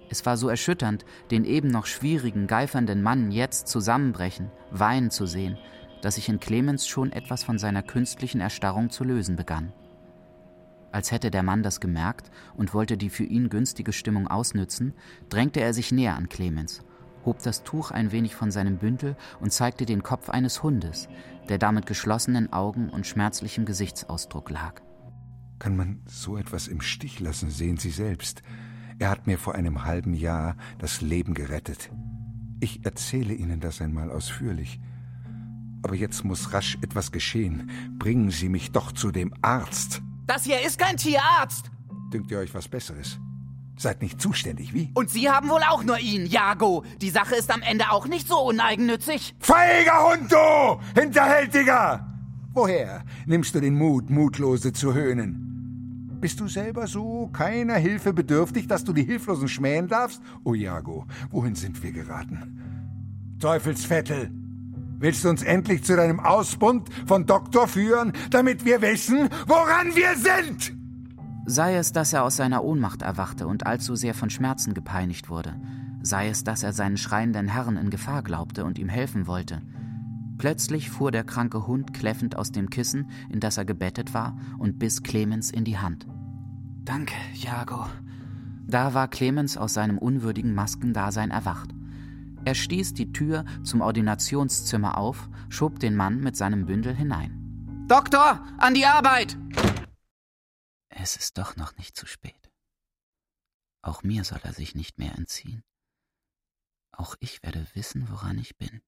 Es war so erschütternd, den eben noch schwierigen, geifernden Mann jetzt zusammenbrechen, weinen zu sehen, dass sich in Clemens schon etwas von seiner künstlichen Erstarrung zu lösen begann. Als hätte der Mann das gemerkt und wollte die für ihn günstige Stimmung ausnützen, drängte er sich näher an Clemens, hob das Tuch ein wenig von seinem Bündel und zeigte den Kopf eines Hundes, der da mit geschlossenen Augen und schmerzlichem Gesichtsausdruck lag. Kann man so etwas im Stich lassen, sehen Sie selbst. Er hat mir vor einem halben Jahr das Leben gerettet. Ich erzähle Ihnen das einmal ausführlich. Aber jetzt muss rasch etwas geschehen. Bringen Sie mich doch zu dem Arzt. Das hier ist kein Tierarzt. Dünkt ihr euch was Besseres? Seid nicht zuständig, wie? Und Sie haben wohl auch nur ihn, Jago. Die Sache ist am Ende auch nicht so uneigennützig. Feiger Hund, du! Hinterhältiger! Woher nimmst du den Mut, Mutlose zu höhnen? Bist du selber so keiner Hilfe bedürftig, dass du die Hilflosen schmähen darfst? O Jago, wohin sind wir geraten? Teufelsvettel! Willst du uns endlich zu deinem Ausbund von Doktor führen, damit wir wissen, woran wir sind? Sei es, dass er aus seiner Ohnmacht erwachte und allzu sehr von Schmerzen gepeinigt wurde, sei es, dass er seinen schreienden Herrn in Gefahr glaubte und ihm helfen wollte. Plötzlich fuhr der kranke Hund kläffend aus dem Kissen, in das er gebettet war, und biss Clemens in die Hand. Danke, Jago. Da war Clemens aus seinem unwürdigen Maskendasein erwacht. Er stieß die Tür zum Ordinationszimmer auf, schob den Mann mit seinem Bündel hinein. Doktor, an die Arbeit! Es ist doch noch nicht zu spät. Auch mir soll er sich nicht mehr entziehen. Auch ich werde wissen, woran ich bin.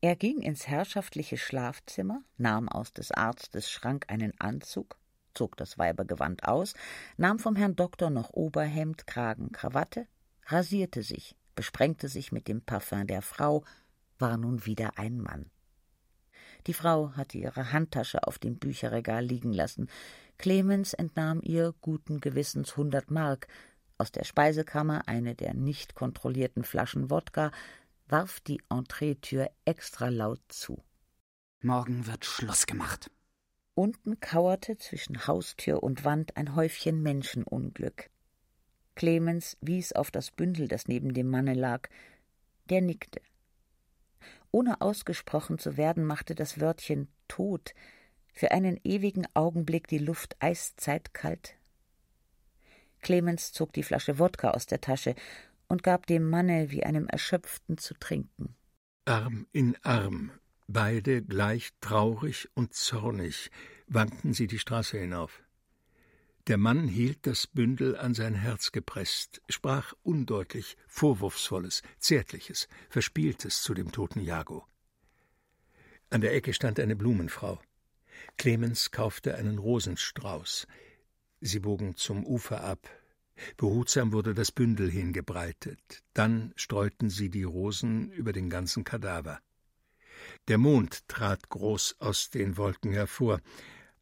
Er ging ins herrschaftliche Schlafzimmer, nahm aus des Arztes Schrank einen Anzug, zog das Weibergewand aus, nahm vom Herrn Doktor noch Oberhemd, Kragen, Krawatte, rasierte sich, besprengte sich mit dem Parfum der Frau, war nun wieder ein Mann. Die Frau hatte ihre Handtasche auf dem Bücherregal liegen lassen. Clemens entnahm ihr guten Gewissens hundert Mark, aus der Speisekammer eine der nicht kontrollierten Flaschen Wodka, warf die Entreetür extra laut zu. Morgen wird Schluss gemacht. Unten kauerte zwischen Haustür und Wand ein Häufchen Menschenunglück. Clemens wies auf das Bündel, das neben dem Manne lag. Der nickte. Ohne ausgesprochen zu werden, machte das Wörtchen Tod für einen ewigen Augenblick die Luft eiszeitkalt. Clemens zog die Flasche Wodka aus der Tasche und gab dem Manne wie einem Erschöpften zu trinken. Arm in Arm, beide gleich traurig und zornig, wankten sie die Straße hinauf. Der Mann hielt das Bündel an sein Herz gepresst, sprach undeutlich, Vorwurfsvolles, Zärtliches, Verspieltes zu dem toten Jago. An der Ecke stand eine Blumenfrau. Clemens kaufte einen Rosenstrauß. Sie bogen zum Ufer ab. Behutsam wurde das Bündel hingebreitet. Dann streuten sie die Rosen über den ganzen Kadaver. Der Mond trat groß aus den Wolken hervor,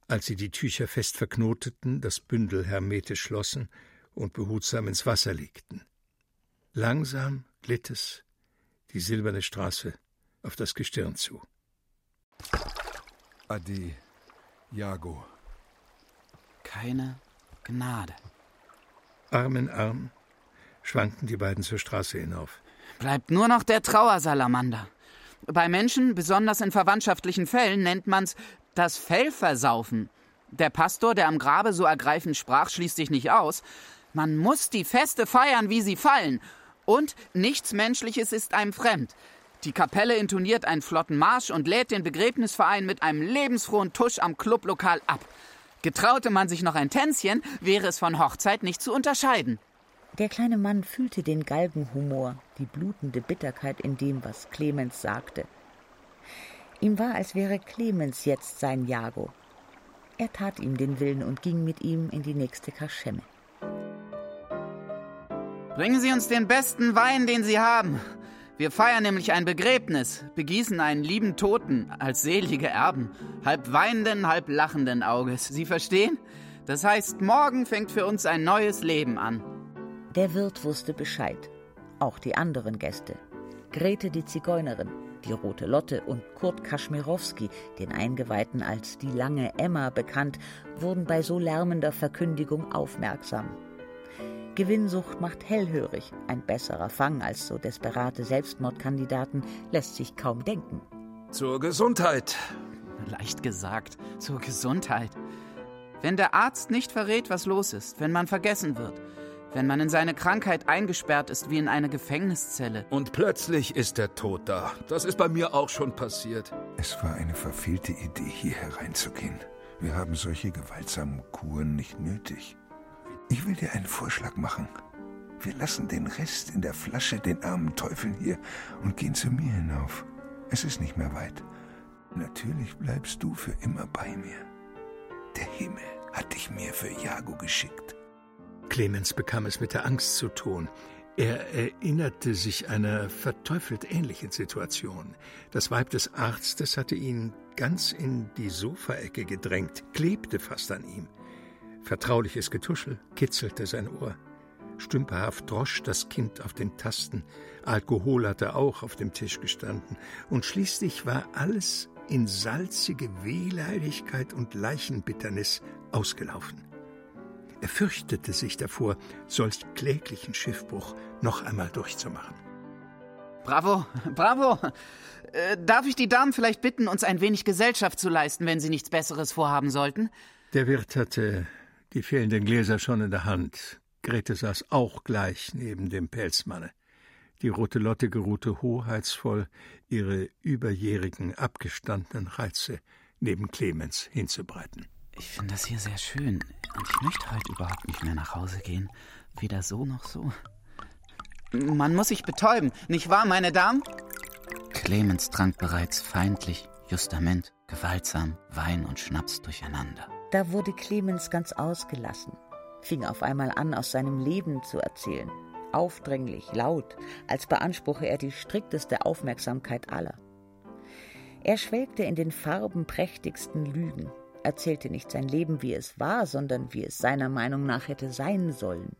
als sie die Tücher fest verknoteten, das Bündel hermetisch schlossen und behutsam ins Wasser legten. Langsam glitt es die silberne Straße auf das Gestirn zu. Ade, Jago. Keine Gnade. Arm in Arm schwankten die beiden zur Straße hinauf. Bleibt nur noch der Trauersalamander. Bei Menschen, besonders in verwandtschaftlichen Fällen, nennt man's das Fellversaufen. Der Pastor, der am Grabe so ergreifend sprach, schließt sich nicht aus. Man muss die Feste feiern, wie sie fallen. Und nichts Menschliches ist einem fremd. Die Kapelle intoniert einen flotten Marsch und lädt den Begräbnisverein mit einem lebensfrohen Tusch am Clublokal ab. Getraute man sich noch ein Tänzchen, wäre es von Hochzeit nicht zu unterscheiden. Der kleine Mann fühlte den Galgenhumor, die blutende Bitterkeit in dem, was Clemens sagte. Ihm war, als wäre Clemens jetzt sein Jago. Er tat ihm den Willen und ging mit ihm in die nächste Kaschemme. Bringen Sie uns den besten Wein, den Sie haben. Wir feiern nämlich ein Begräbnis, begießen einen lieben Toten als selige Erben, halb weinenden, halb lachenden Auges. Sie verstehen? Das heißt, morgen fängt für uns ein neues Leben an. Der Wirt wusste Bescheid. Auch die anderen Gäste. Grete die Zigeunerin, die Rote Lotte und Kurt Kaschmirowski, den Eingeweihten als die lange Emma bekannt, wurden bei so lärmender Verkündigung aufmerksam. Gewinnsucht macht hellhörig. Ein besserer Fang als so desperate Selbstmordkandidaten lässt sich kaum denken. Zur Gesundheit. Leicht gesagt, zur Gesundheit. Wenn der Arzt nicht verrät, was los ist, wenn man vergessen wird, wenn man in seine Krankheit eingesperrt ist wie in eine Gefängniszelle. Und plötzlich ist der Tod da. Das ist bei mir auch schon passiert. Es war eine verfehlte Idee, hier hereinzugehen. Wir haben solche gewaltsamen Kuren nicht nötig. Ich will dir einen Vorschlag machen. Wir lassen den Rest in der Flasche, den armen Teufeln hier, und gehen zu mir hinauf. Es ist nicht mehr weit. Natürlich bleibst du für immer bei mir. Der Himmel hat dich mir für Jago geschickt. Clemens bekam es mit der Angst zu tun. Er erinnerte sich einer verteufelt ähnlichen Situation. Das Weib des Arztes hatte ihn ganz in die Sofaecke gedrängt, klebte fast an ihm. Vertrauliches Getuschel kitzelte sein Ohr. Stümperhaft drosch das Kind auf den Tasten. Alkohol hatte auch auf dem Tisch gestanden. Und schließlich war alles in salzige Wehleidigkeit und Leichenbitternis ausgelaufen. Er fürchtete sich davor, solch kläglichen Schiffbruch noch einmal durchzumachen. Bravo, bravo. Äh, darf ich die Damen vielleicht bitten, uns ein wenig Gesellschaft zu leisten, wenn sie nichts Besseres vorhaben sollten? Der Wirt hatte die fehlenden Gläser schon in der Hand. Grete saß auch gleich neben dem Pelzmanne. Die rote Lotte geruhte hoheitsvoll, ihre überjährigen, abgestandenen Reize neben Clemens hinzubreiten. Ich finde das hier sehr schön und ich möchte heute überhaupt nicht mehr nach Hause gehen. Weder so noch so. Man muss sich betäuben, nicht wahr, meine Damen? Clemens trank bereits feindlich, justament, gewaltsam Wein und Schnaps durcheinander. Da wurde Clemens ganz ausgelassen, fing auf einmal an, aus seinem Leben zu erzählen. Aufdringlich, laut, als beanspruche er die strikteste Aufmerksamkeit aller. Er schwelgte in den farbenprächtigsten Lügen, erzählte nicht sein Leben, wie es war, sondern wie es seiner Meinung nach hätte sein sollen.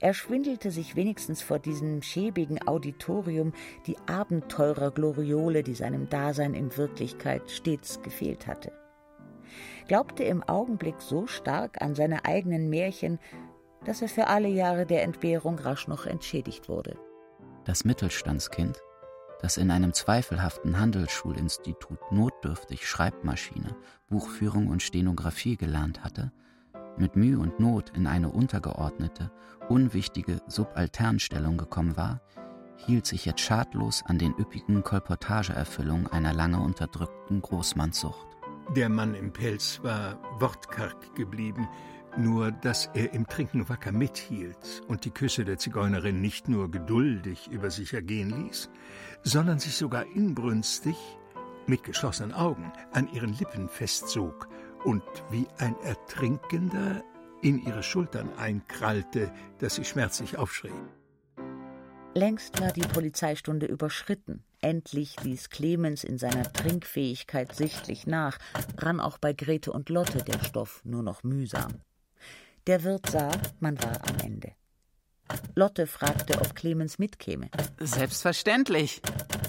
Er schwindelte sich wenigstens vor diesem schäbigen Auditorium die Abenteurergloriole, die seinem Dasein in Wirklichkeit stets gefehlt hatte. Glaubte im Augenblick so stark an seine eigenen Märchen, dass er für alle Jahre der Entbehrung rasch noch entschädigt wurde. Das Mittelstandskind das in einem zweifelhaften Handelsschulinstitut notdürftig Schreibmaschine, Buchführung und Stenografie gelernt hatte, mit Mühe und Not in eine untergeordnete, unwichtige Subalternstellung gekommen war, hielt sich jetzt schadlos an den üppigen Kolportageerfüllungen einer lange unterdrückten Großmannssucht. Der Mann im Pelz war wortkarg geblieben, nur dass er im Trinken wacker mithielt und die Küsse der Zigeunerin nicht nur geduldig über sich ergehen ließ, sondern sich sogar inbrünstig, mit geschlossenen Augen, an ihren Lippen festzog und wie ein Ertrinkender in ihre Schultern einkrallte, dass sie schmerzlich aufschrie. Längst war die Polizeistunde überschritten. Endlich ließ Clemens in seiner Trinkfähigkeit sichtlich nach, rann auch bei Grete und Lotte der Stoff nur noch mühsam. Der Wirt sah, man war am Ende. Lotte fragte, ob Clemens mitkäme. Selbstverständlich.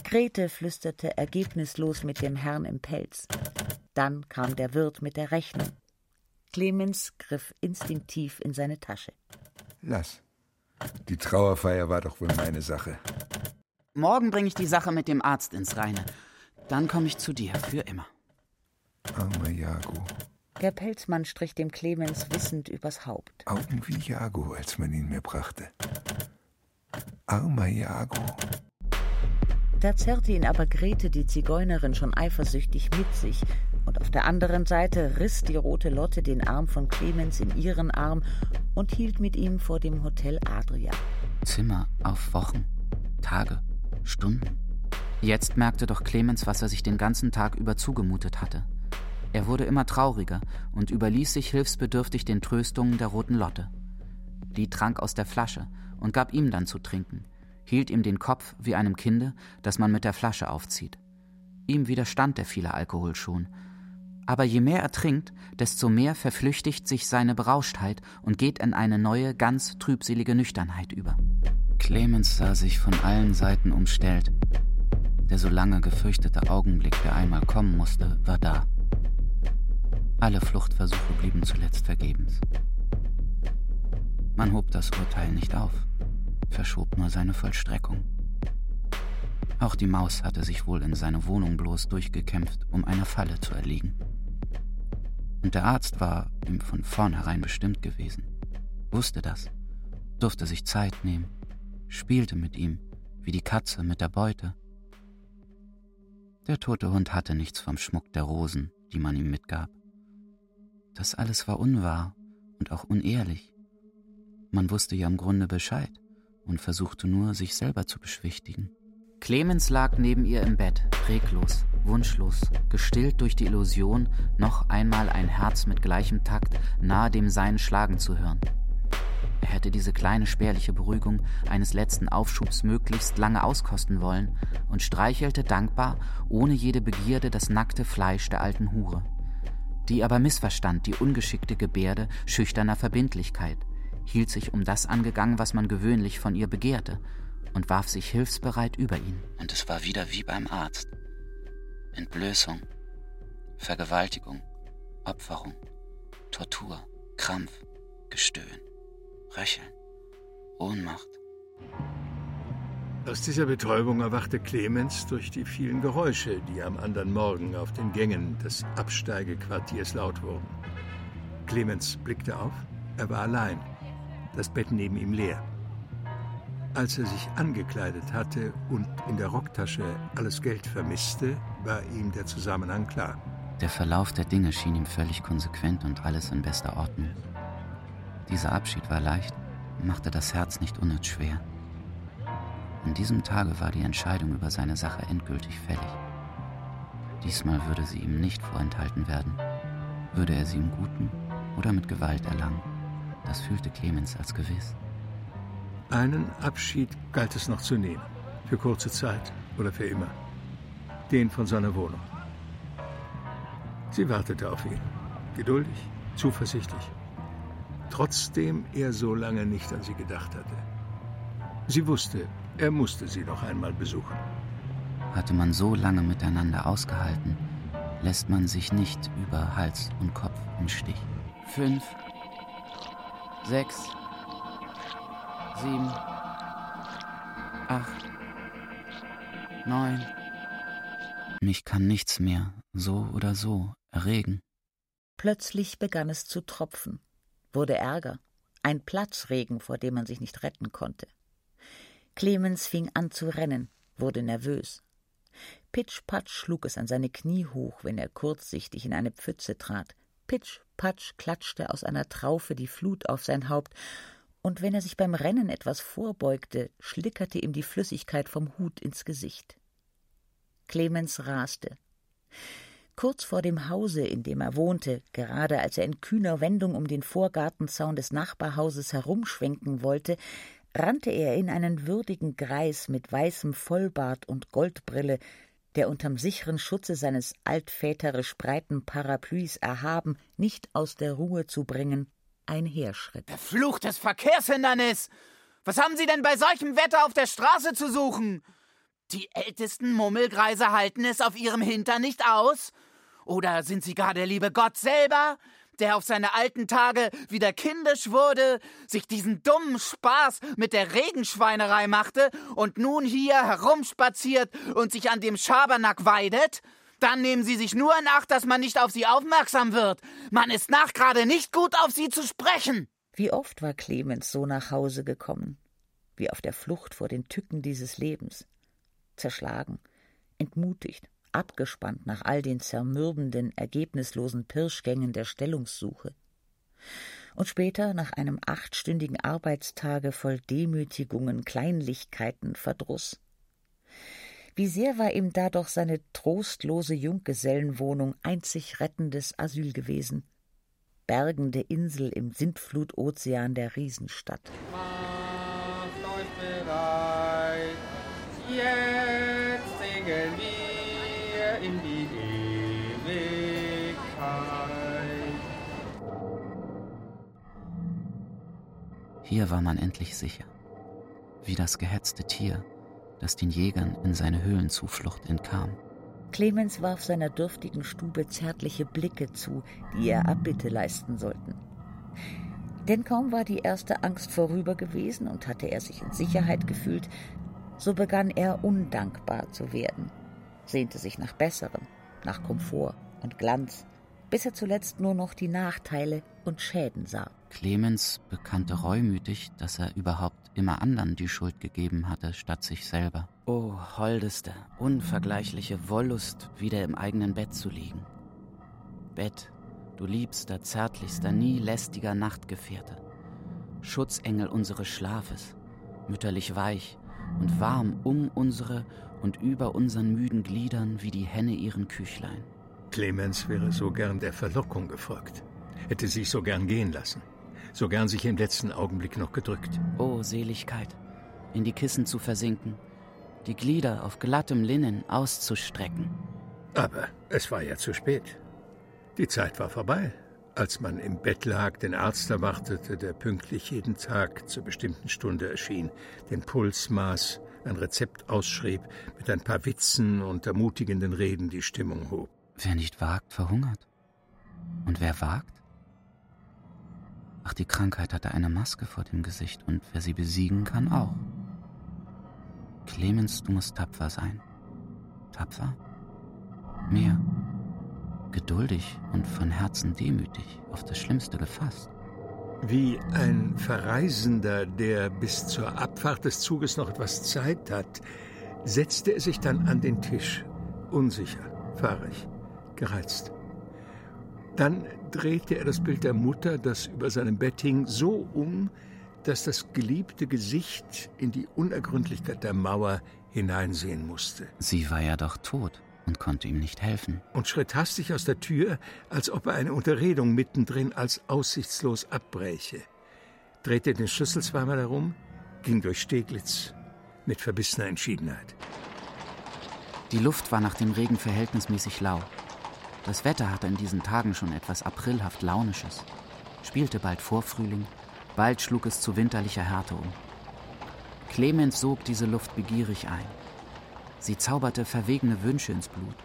Grete flüsterte ergebnislos mit dem Herrn im Pelz. Dann kam der Wirt mit der Rechnung. Clemens griff instinktiv in seine Tasche. Lass. Die Trauerfeier war doch wohl meine Sache. Morgen bringe ich die Sache mit dem Arzt ins Reine. Dann komme ich zu dir, für immer. Armer Jago. Der Pelzmann strich dem Clemens wissend übers Haupt. Augen wie Jago, als man ihn mir brachte. Armer Jago. Da zerrte ihn aber Grete, die Zigeunerin, schon eifersüchtig mit sich, und auf der anderen Seite riss die rote Lotte den Arm von Clemens in ihren Arm und hielt mit ihm vor dem Hotel Adria. Zimmer auf Wochen, Tage, Stunden. Jetzt merkte doch Clemens, was er sich den ganzen Tag über zugemutet hatte. Er wurde immer trauriger und überließ sich hilfsbedürftig den Tröstungen der roten Lotte. Die trank aus der Flasche und gab ihm dann zu trinken, hielt ihm den Kopf wie einem Kinde, das man mit der Flasche aufzieht. Ihm widerstand der viele Alkohol schon. Aber je mehr er trinkt, desto mehr verflüchtigt sich seine Berauschtheit und geht in eine neue, ganz trübselige Nüchternheit über. Clemens sah sich von allen Seiten umstellt. Der so lange gefürchtete Augenblick, der einmal kommen musste, war da. Alle Fluchtversuche blieben zuletzt vergebens. Man hob das Urteil nicht auf, verschob nur seine Vollstreckung. Auch die Maus hatte sich wohl in seine Wohnung bloß durchgekämpft, um einer Falle zu erliegen. Und der Arzt war ihm von vornherein bestimmt gewesen, wusste das, durfte sich Zeit nehmen, spielte mit ihm, wie die Katze mit der Beute. Der tote Hund hatte nichts vom Schmuck der Rosen, die man ihm mitgab. Das alles war unwahr und auch unehrlich. Man wusste ja im Grunde Bescheid und versuchte nur, sich selber zu beschwichtigen. Clemens lag neben ihr im Bett, reglos, wunschlos, gestillt durch die Illusion, noch einmal ein Herz mit gleichem Takt nahe dem Seinen schlagen zu hören. Er hätte diese kleine spärliche Beruhigung eines letzten Aufschubs möglichst lange auskosten wollen und streichelte dankbar, ohne jede Begierde, das nackte Fleisch der alten Hure. Die aber missverstand die ungeschickte Gebärde schüchterner Verbindlichkeit, hielt sich um das angegangen, was man gewöhnlich von ihr begehrte, und warf sich hilfsbereit über ihn. Und es war wieder wie beim Arzt. Entblößung, Vergewaltigung, Opferung, Tortur, Krampf, Gestöhn. Röcheln, Ohnmacht. Aus dieser Betäubung erwachte Clemens durch die vielen Geräusche, die am anderen Morgen auf den Gängen des Absteigequartiers laut wurden. Clemens blickte auf. Er war allein, das Bett neben ihm leer. Als er sich angekleidet hatte und in der Rocktasche alles Geld vermisste, war ihm der Zusammenhang klar. Der Verlauf der Dinge schien ihm völlig konsequent und alles in bester Ordnung. Dieser Abschied war leicht, machte das Herz nicht unnütz schwer. An diesem Tage war die Entscheidung über seine Sache endgültig fällig. Diesmal würde sie ihm nicht vorenthalten werden. Würde er sie im Guten oder mit Gewalt erlangen. Das fühlte Clemens als gewiss. Einen Abschied galt es noch zu nehmen. Für kurze Zeit oder für immer. Den von seiner Wohnung. Sie wartete auf ihn. Geduldig, zuversichtlich trotzdem er so lange nicht an sie gedacht hatte. Sie wusste, er musste sie noch einmal besuchen. Hatte man so lange miteinander ausgehalten, lässt man sich nicht über Hals und Kopf im Stich. Fünf, sechs, sieben, acht, neun. Mich kann nichts mehr, so oder so, erregen. Plötzlich begann es zu tropfen wurde Ärger, ein Platzregen, vor dem man sich nicht retten konnte. Clemens fing an zu rennen, wurde nervös. Pitsch-patsch schlug es an seine Knie hoch, wenn er kurzsichtig in eine Pfütze trat. Pitsch-patsch klatschte aus einer Traufe die Flut auf sein Haupt, und wenn er sich beim Rennen etwas vorbeugte, schlickerte ihm die Flüssigkeit vom Hut ins Gesicht. Clemens raste. Kurz vor dem Hause, in dem er wohnte, gerade als er in kühner Wendung um den Vorgartenzaun des Nachbarhauses herumschwenken wollte, rannte er in einen würdigen Greis mit weißem Vollbart und Goldbrille, der unterm sicheren Schutze seines altväterisch breiten Parapluies erhaben, nicht aus der Ruhe zu bringen, einherschritt. Verfluchtes Verkehrshindernis! Was haben Sie denn bei solchem Wetter auf der Straße zu suchen? Die ältesten Mummelgreise halten es auf ihrem Hintern nicht aus? Oder sind Sie gar der liebe Gott selber, der auf seine alten Tage wieder kindisch wurde, sich diesen dummen Spaß mit der Regenschweinerei machte und nun hier herumspaziert und sich an dem Schabernack weidet? Dann nehmen Sie sich nur in Acht, dass man nicht auf Sie aufmerksam wird. Man ist nachgerade nicht gut, auf Sie zu sprechen. Wie oft war Clemens so nach Hause gekommen, wie auf der Flucht vor den Tücken dieses Lebens, zerschlagen, entmutigt, abgespannt nach all den zermürbenden, ergebnislosen Pirschgängen der Stellungssuche. Und später, nach einem achtstündigen Arbeitstage voll Demütigungen, Kleinlichkeiten, Verdruss. Wie sehr war ihm da doch seine trostlose Junggesellenwohnung einzig rettendes Asyl gewesen. Bergende Insel im Sintflutozean der Riesenstadt. Hier war man endlich sicher. Wie das gehetzte Tier, das den Jägern in seine Höhlenzuflucht entkam. Clemens warf seiner dürftigen Stube zärtliche Blicke zu, die ihr Abbitte leisten sollten. Denn kaum war die erste Angst vorüber gewesen und hatte er sich in Sicherheit gefühlt, so begann er undankbar zu werden, sehnte sich nach Besserem, nach Komfort und Glanz, bis er zuletzt nur noch die Nachteile und Schäden sah. Clemens bekannte reumütig, dass er überhaupt immer anderen die Schuld gegeben hatte, statt sich selber. O holdeste, unvergleichliche Wollust, wieder im eigenen Bett zu liegen. Bett, du liebster, zärtlichster, nie lästiger Nachtgefährte. Schutzengel unseres Schlafes, mütterlich weich und warm um unsere und über unseren müden Gliedern wie die Henne ihren Küchlein. Clemens wäre so gern der Verlockung gefolgt, hätte sich so gern gehen lassen, so gern sich im letzten Augenblick noch gedrückt. O Seligkeit, in die Kissen zu versinken, die Glieder auf glattem Linnen auszustrecken. Aber es war ja zu spät. Die Zeit war vorbei, als man im Bett lag, den Arzt erwartete, der pünktlich jeden Tag zur bestimmten Stunde erschien, den Puls maß, ein Rezept ausschrieb, mit ein paar Witzen und ermutigenden Reden die Stimmung hob. Wer nicht wagt, verhungert. Und wer wagt? Ach, die Krankheit hatte eine Maske vor dem Gesicht und wer sie besiegen kann, auch. Clemens, du musst tapfer sein. Tapfer? Mehr. Geduldig und von Herzen demütig, auf das Schlimmste gefasst. Wie ein Verreisender, der bis zur Abfahrt des Zuges noch etwas Zeit hat, setzte er sich dann an den Tisch, unsicher, fahrig gereizt. Dann drehte er das Bild der Mutter, das über seinem Bett hing, so um, dass das geliebte Gesicht in die Unergründlichkeit der Mauer hineinsehen musste. Sie war ja doch tot und konnte ihm nicht helfen. Und schritt hastig aus der Tür, als ob er eine Unterredung mittendrin als aussichtslos abbräche. Drehte den Schlüssel zweimal herum, ging durch Steglitz mit verbissener Entschiedenheit. Die Luft war nach dem Regen verhältnismäßig lau. Das Wetter hatte in diesen Tagen schon etwas aprilhaft Launisches, spielte bald Vorfrühling, bald schlug es zu winterlicher Härte um. Clemens sog diese Luft begierig ein. Sie zauberte verwegene Wünsche ins Blut,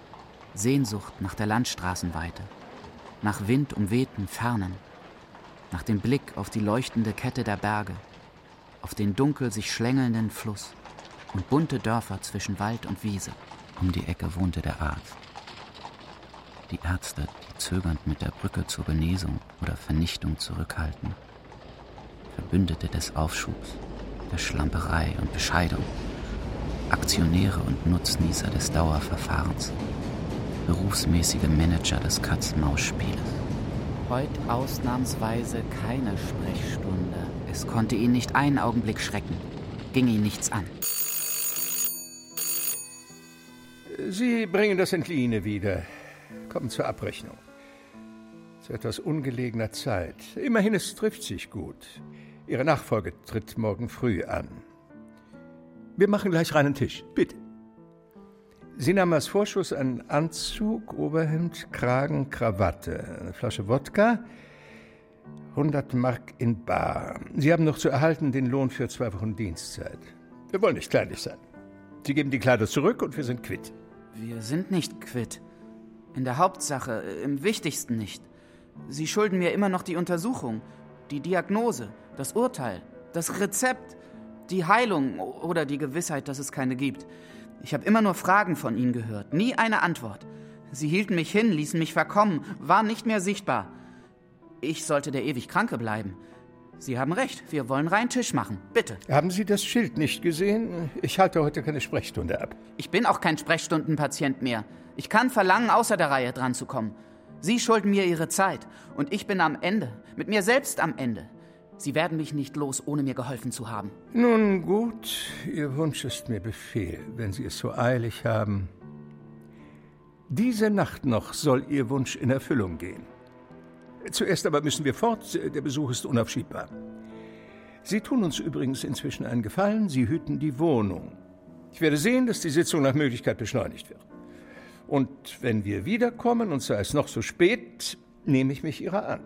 Sehnsucht nach der Landstraßenweite, nach windumwehten Fernen, nach dem Blick auf die leuchtende Kette der Berge, auf den dunkel sich schlängelnden Fluss und bunte Dörfer zwischen Wald und Wiese. Um die Ecke wohnte der Arzt die Ärzte, die zögernd mit der Brücke zur Genesung oder Vernichtung zurückhalten. Verbündete des Aufschubs, der Schlamperei und Bescheidung, Aktionäre und Nutznießer des Dauerverfahrens, berufsmäßige Manager des Katz-Maus-Spieles. Heute ausnahmsweise keine Sprechstunde. Es konnte ihn nicht einen Augenblick schrecken, ging ihn nichts an. Sie bringen das Entliehene wieder kommen zur Abrechnung. Zu etwas ungelegener Zeit. Immerhin, es trifft sich gut. Ihre Nachfolge tritt morgen früh an. Wir machen gleich reinen Tisch. Bitte. Sie nahmen als Vorschuss einen Anzug, Oberhemd, Kragen, Krawatte, eine Flasche Wodka, 100 Mark in Bar. Sie haben noch zu erhalten den Lohn für zwei Wochen Dienstzeit. Wir wollen nicht kleinlich sein. Sie geben die Kleider zurück und wir sind quitt. Wir sind nicht quitt. In der Hauptsache, im Wichtigsten nicht. Sie schulden mir immer noch die Untersuchung, die Diagnose, das Urteil, das Rezept, die Heilung oder die Gewissheit, dass es keine gibt. Ich habe immer nur Fragen von Ihnen gehört, nie eine Antwort. Sie hielten mich hin, ließen mich verkommen, waren nicht mehr sichtbar. Ich sollte der ewig Kranke bleiben. Sie haben recht, wir wollen rein Tisch machen. Bitte. Haben Sie das Schild nicht gesehen? Ich halte heute keine Sprechstunde ab. Ich bin auch kein Sprechstundenpatient mehr. Ich kann verlangen, außer der Reihe dran zu kommen. Sie schulden mir Ihre Zeit und ich bin am Ende, mit mir selbst am Ende. Sie werden mich nicht los, ohne mir geholfen zu haben. Nun gut, Ihr Wunsch ist mir Befehl, wenn Sie es so eilig haben. Diese Nacht noch soll Ihr Wunsch in Erfüllung gehen. Zuerst aber müssen wir fort, der Besuch ist unaufschiebbar. Sie tun uns übrigens inzwischen einen Gefallen, Sie hüten die Wohnung. Ich werde sehen, dass die Sitzung nach Möglichkeit beschleunigt wird. Und wenn wir wiederkommen, und sei es noch so spät, nehme ich mich ihrer an.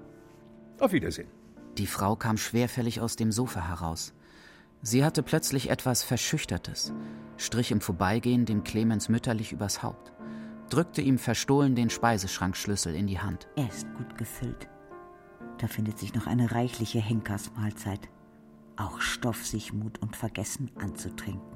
Auf Wiedersehen. Die Frau kam schwerfällig aus dem Sofa heraus. Sie hatte plötzlich etwas Verschüchtertes, strich im Vorbeigehen dem Clemens mütterlich übers Haupt, drückte ihm verstohlen den Speiseschrankschlüssel in die Hand. Er ist gut gefüllt. Da findet sich noch eine reichliche Henkersmahlzeit. Auch Stoff, sich Mut und Vergessen anzutrinken.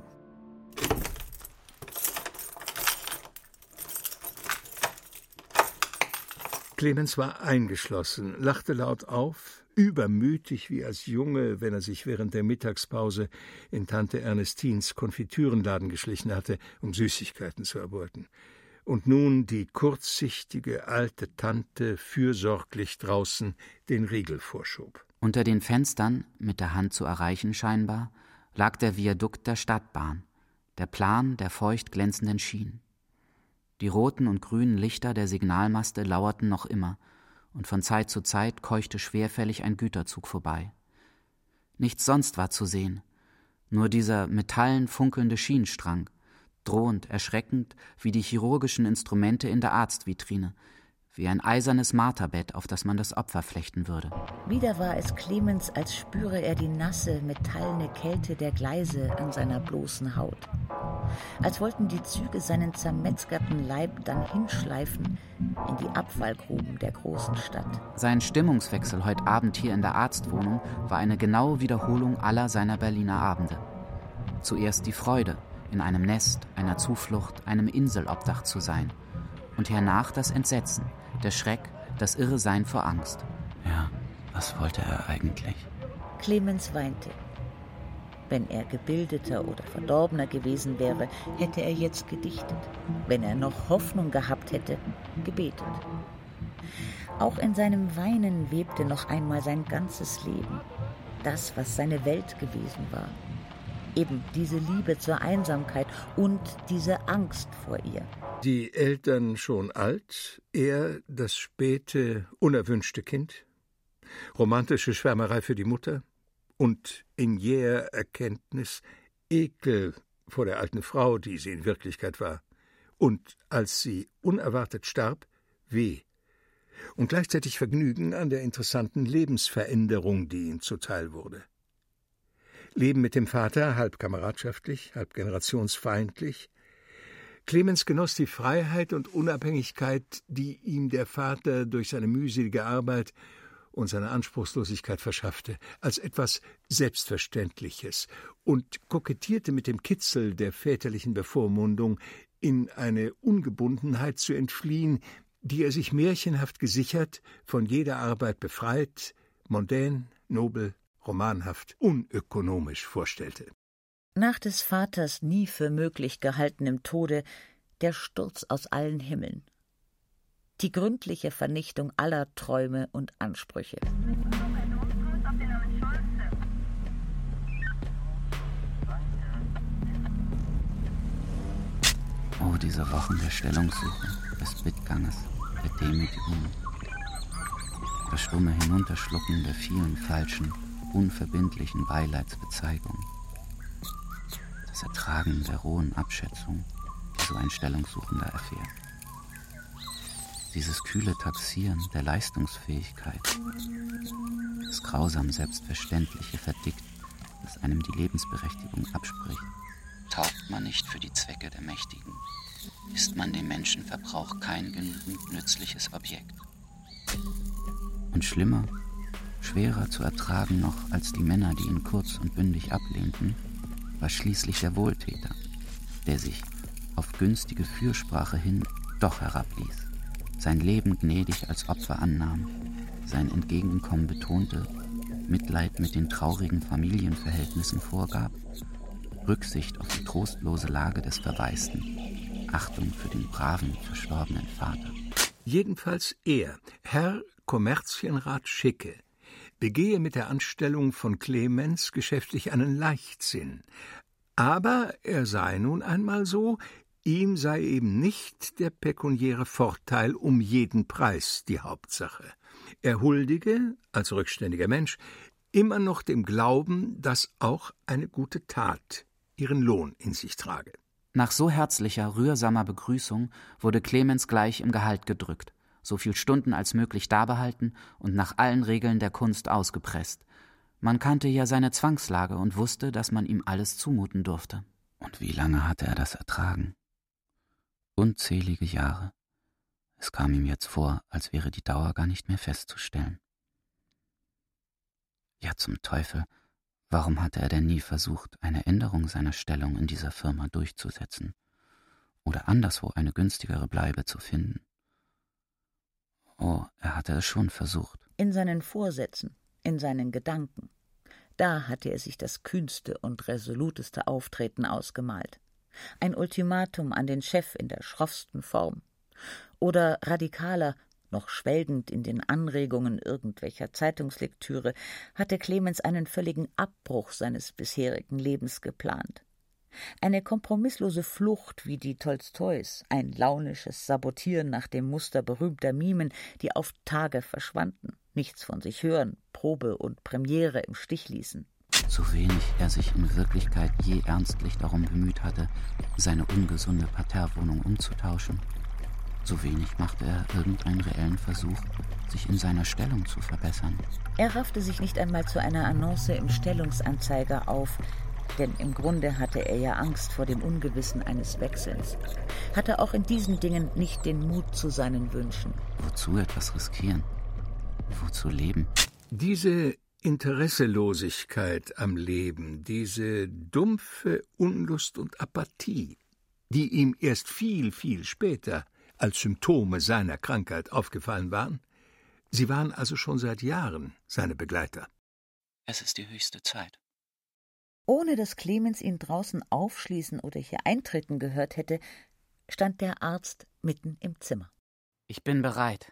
Clemens war eingeschlossen, lachte laut auf, übermütig wie als Junge, wenn er sich während der Mittagspause in Tante Ernestins Konfitürenladen geschlichen hatte, um Süßigkeiten zu erbeuten. Und nun die kurzsichtige alte Tante fürsorglich draußen den Riegel vorschob. Unter den Fenstern, mit der Hand zu erreichen scheinbar, lag der Viadukt der Stadtbahn, der Plan der feucht glänzenden Schienen. Die roten und grünen Lichter der Signalmaste lauerten noch immer, und von Zeit zu Zeit keuchte schwerfällig ein Güterzug vorbei. Nichts sonst war zu sehen, nur dieser metallen funkelnde Schienenstrang, drohend, erschreckend wie die chirurgischen Instrumente in der Arztvitrine, wie ein eisernes Marterbett, auf das man das Opfer flechten würde. Wieder war es Clemens, als spüre er die nasse, metallene Kälte der Gleise an seiner bloßen Haut. Als wollten die Züge seinen zermetzgerten Leib dann hinschleifen in die Abfallgruben der großen Stadt. Sein Stimmungswechsel heute Abend hier in der Arztwohnung war eine genaue Wiederholung aller seiner Berliner Abende. Zuerst die Freude, in einem Nest, einer Zuflucht, einem Inselobdach zu sein. Und hernach das Entsetzen, der Schreck, das irre Sein vor Angst. Ja, was wollte er eigentlich? Clemens weinte. Wenn er gebildeter oder verdorbener gewesen wäre, hätte er jetzt gedichtet. Wenn er noch Hoffnung gehabt hätte, gebetet. Auch in seinem Weinen webte noch einmal sein ganzes Leben. Das, was seine Welt gewesen war. Eben diese Liebe zur Einsamkeit und diese Angst vor ihr. Die Eltern schon alt, er das späte, unerwünschte Kind, romantische Schwärmerei für die Mutter und in jäher Erkenntnis Ekel vor der alten Frau, die sie in Wirklichkeit war, und als sie unerwartet starb, weh, und gleichzeitig Vergnügen an der interessanten Lebensveränderung, die ihm zuteil wurde. Leben mit dem Vater, halb kameradschaftlich, halb generationsfeindlich. Clemens genoss die Freiheit und Unabhängigkeit, die ihm der Vater durch seine mühselige Arbeit und seine Anspruchslosigkeit verschaffte, als etwas Selbstverständliches und kokettierte mit dem Kitzel der väterlichen Bevormundung, in eine Ungebundenheit zu entfliehen, die er sich märchenhaft gesichert, von jeder Arbeit befreit, mondän, nobel, romanhaft unökonomisch vorstellte. Nach des Vaters nie für möglich gehaltenem Tode der Sturz aus allen Himmeln. Die gründliche Vernichtung aller Träume und Ansprüche. Oh, diese Wochen der Stellungssuche, des Bittganges, der Demütigung, das stumme Hinunterschlucken der vielen falschen, unverbindlichen Beileidsbezeigungen, das Ertragen der rohen Abschätzung, die so ein Stellungssuchender erfährt. Dieses kühle Taxieren der Leistungsfähigkeit, das grausam Selbstverständliche verdickt, das einem die Lebensberechtigung abspricht. Taugt man nicht für die Zwecke der Mächtigen, ist man dem Menschenverbrauch kein genügend nützliches Objekt. Und schlimmer, Schwerer zu ertragen noch als die Männer, die ihn kurz und bündig ablehnten, war schließlich der Wohltäter, der sich auf günstige Fürsprache hin doch herabließ, sein Leben gnädig als Opfer annahm, sein Entgegenkommen betonte, Mitleid mit den traurigen Familienverhältnissen vorgab, Rücksicht auf die trostlose Lage des Verwaisten, Achtung für den braven, verstorbenen Vater. Jedenfalls er, Herr Kommerzienrat Schicke, begehe mit der Anstellung von Clemens geschäftlich einen Leichtsinn. Aber er sei nun einmal so, ihm sei eben nicht der pekuniäre Vorteil um jeden Preis die Hauptsache. Er huldige, als rückständiger Mensch, immer noch dem Glauben, dass auch eine gute Tat ihren Lohn in sich trage. Nach so herzlicher, rührsamer Begrüßung wurde Clemens gleich im Gehalt gedrückt so viel Stunden als möglich dabehalten und nach allen Regeln der Kunst ausgepresst. Man kannte ja seine Zwangslage und wusste, dass man ihm alles zumuten durfte. Und wie lange hatte er das ertragen? Unzählige Jahre. Es kam ihm jetzt vor, als wäre die Dauer gar nicht mehr festzustellen. Ja, zum Teufel, warum hatte er denn nie versucht, eine Änderung seiner Stellung in dieser Firma durchzusetzen oder anderswo eine günstigere Bleibe zu finden? Oh, er hatte es schon versucht. In seinen Vorsätzen, in seinen Gedanken. Da hatte er sich das kühnste und resoluteste Auftreten ausgemalt. Ein Ultimatum an den Chef in der schroffsten Form. Oder radikaler, noch schwelgend in den Anregungen irgendwelcher Zeitungslektüre, hatte Clemens einen völligen Abbruch seines bisherigen Lebens geplant. Eine kompromisslose Flucht wie die Tolstois, ein launisches Sabotieren nach dem Muster berühmter Mimen, die auf Tage verschwanden, nichts von sich hören, Probe und Premiere im Stich ließen. So wenig er sich in Wirklichkeit je ernstlich darum bemüht hatte, seine ungesunde Parterrewohnung umzutauschen, so wenig machte er irgendeinen reellen Versuch, sich in seiner Stellung zu verbessern. Er raffte sich nicht einmal zu einer Annonce im Stellungsanzeiger auf, denn im Grunde hatte er ja Angst vor dem Ungewissen eines Wechsels, hatte auch in diesen Dingen nicht den Mut zu seinen Wünschen. Wozu etwas riskieren? Wozu leben? Diese Interesselosigkeit am Leben, diese dumpfe Unlust und Apathie, die ihm erst viel, viel später als Symptome seiner Krankheit aufgefallen waren, sie waren also schon seit Jahren seine Begleiter. Es ist die höchste Zeit. Ohne dass Clemens ihn draußen aufschließen oder hier eintreten gehört hätte, stand der Arzt mitten im Zimmer. Ich bin bereit.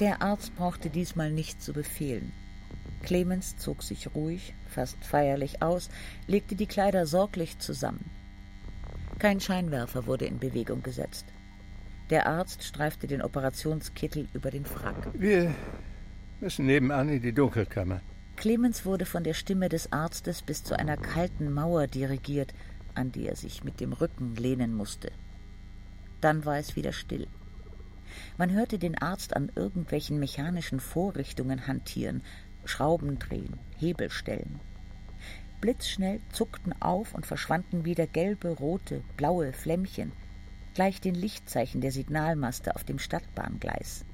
Der Arzt brauchte diesmal nicht zu befehlen. Clemens zog sich ruhig, fast feierlich aus, legte die Kleider sorglich zusammen. Kein Scheinwerfer wurde in Bewegung gesetzt. Der Arzt streifte den Operationskittel über den Frack. Wir müssen nebenan in die Dunkelkammer. Clemens wurde von der Stimme des Arztes bis zu einer kalten Mauer dirigiert, an die er sich mit dem Rücken lehnen musste. Dann war es wieder still. Man hörte den Arzt an irgendwelchen mechanischen Vorrichtungen hantieren, Schrauben drehen, Hebel stellen. Blitzschnell zuckten auf und verschwanden wieder gelbe, rote, blaue Flämmchen, gleich den Lichtzeichen der Signalmaste auf dem Stadtbahngleis.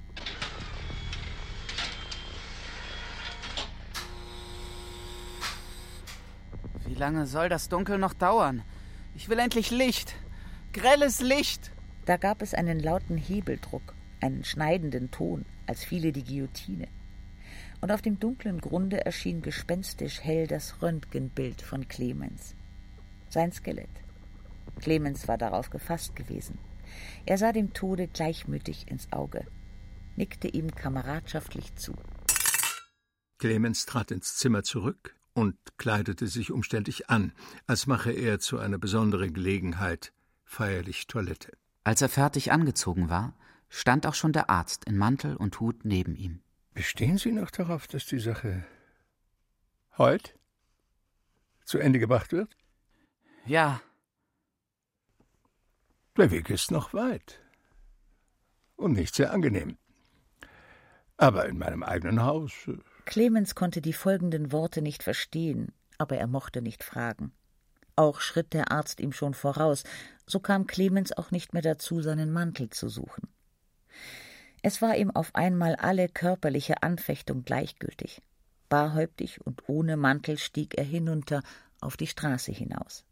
Lange soll das Dunkel noch dauern? Ich will endlich Licht. Grelles Licht. Da gab es einen lauten Hebeldruck, einen schneidenden Ton, als fiele die Guillotine. Und auf dem dunklen Grunde erschien gespenstisch hell das Röntgenbild von Clemens. Sein Skelett. Clemens war darauf gefasst gewesen. Er sah dem Tode gleichmütig ins Auge, nickte ihm kameradschaftlich zu. Clemens trat ins Zimmer zurück, und kleidete sich umständlich an, als mache er zu einer besonderen Gelegenheit feierlich Toilette. Als er fertig angezogen war, stand auch schon der Arzt in Mantel und Hut neben ihm. Bestehen Sie noch darauf, dass die Sache heute zu Ende gebracht wird? Ja. Der Weg ist noch weit und nicht sehr angenehm. Aber in meinem eigenen Haus äh, Clemens konnte die folgenden Worte nicht verstehen, aber er mochte nicht fragen. Auch schritt der Arzt ihm schon voraus, so kam Clemens auch nicht mehr dazu, seinen Mantel zu suchen. Es war ihm auf einmal alle körperliche Anfechtung gleichgültig. Barhäuptig und ohne Mantel stieg er hinunter auf die Straße hinaus.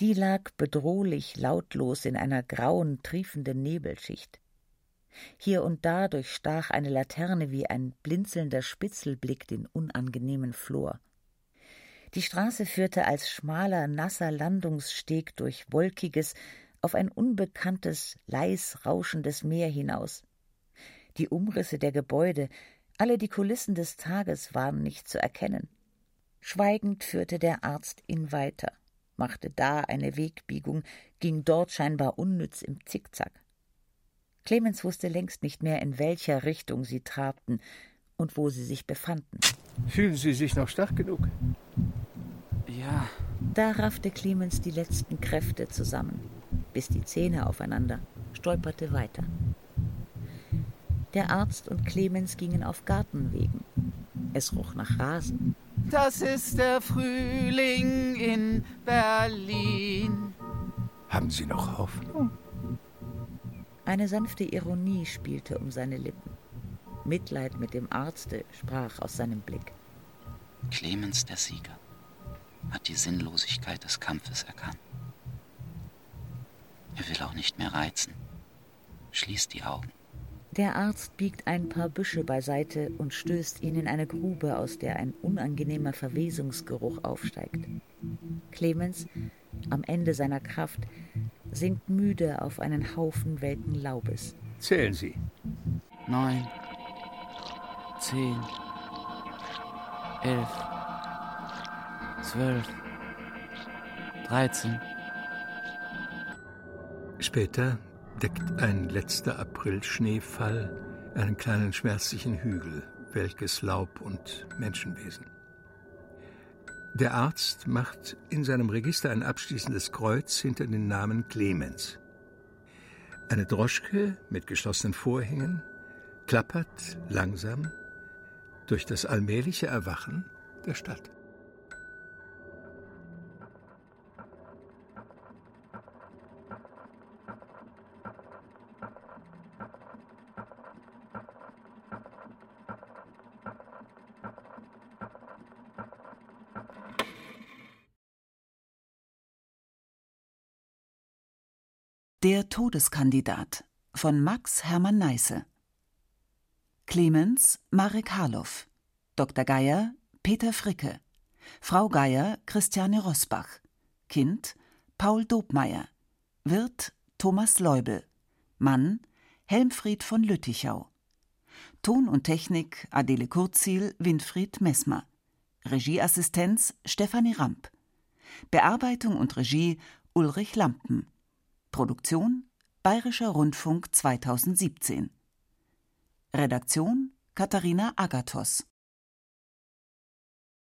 Die lag bedrohlich lautlos in einer grauen, triefenden Nebelschicht. Hier und da durchstach eine Laterne wie ein blinzelnder Spitzelblick den unangenehmen Flor. Die Straße führte als schmaler, nasser Landungssteg durch wolkiges, auf ein unbekanntes, leis rauschendes Meer hinaus. Die Umrisse der Gebäude, alle die Kulissen des Tages waren nicht zu erkennen. Schweigend führte der Arzt ihn weiter, machte da eine Wegbiegung, ging dort scheinbar unnütz im Zickzack. Clemens wusste längst nicht mehr, in welcher Richtung sie trabten und wo sie sich befanden. Fühlen Sie sich noch stark genug? Ja. Da raffte Clemens die letzten Kräfte zusammen, biss die Zähne aufeinander, stolperte weiter. Der Arzt und Clemens gingen auf Gartenwegen. Es roch nach Rasen. das ist der Frühling in Berlin. Haben Sie noch Hoffnung? Eine sanfte Ironie spielte um seine Lippen. Mitleid mit dem Arzte sprach aus seinem Blick. Clemens, der Sieger, hat die Sinnlosigkeit des Kampfes erkannt. Er will auch nicht mehr reizen. Schließt die Augen. Der Arzt biegt ein paar Büsche beiseite und stößt ihn in eine Grube, aus der ein unangenehmer Verwesungsgeruch aufsteigt. Clemens, am Ende seiner Kraft, sinkt müde auf einen Haufen welken Laubes. Zählen Sie. Neun, zehn, elf, zwölf, dreizehn. Später deckt ein letzter Aprilschneefall einen kleinen schmerzlichen Hügel, welkes Laub und Menschenwesen. Der Arzt macht in seinem Register ein abschließendes Kreuz hinter den Namen Clemens. Eine Droschke mit geschlossenen Vorhängen klappert langsam durch das allmähliche Erwachen der Stadt. Der Todeskandidat von Max Hermann Neisse. Clemens Marek Harloff. Dr. Geier Peter Fricke. Frau Geier Christiane Rosbach. Kind Paul Dobmeier. Wirt Thomas Leubel. Mann Helmfried von Lüttichau. Ton und Technik Adele Kurzziel, Winfried Messmer. Regieassistenz Stefanie Ramp. Bearbeitung und Regie Ulrich Lampen. Produktion Bayerischer Rundfunk 2017. Redaktion Katharina Agathos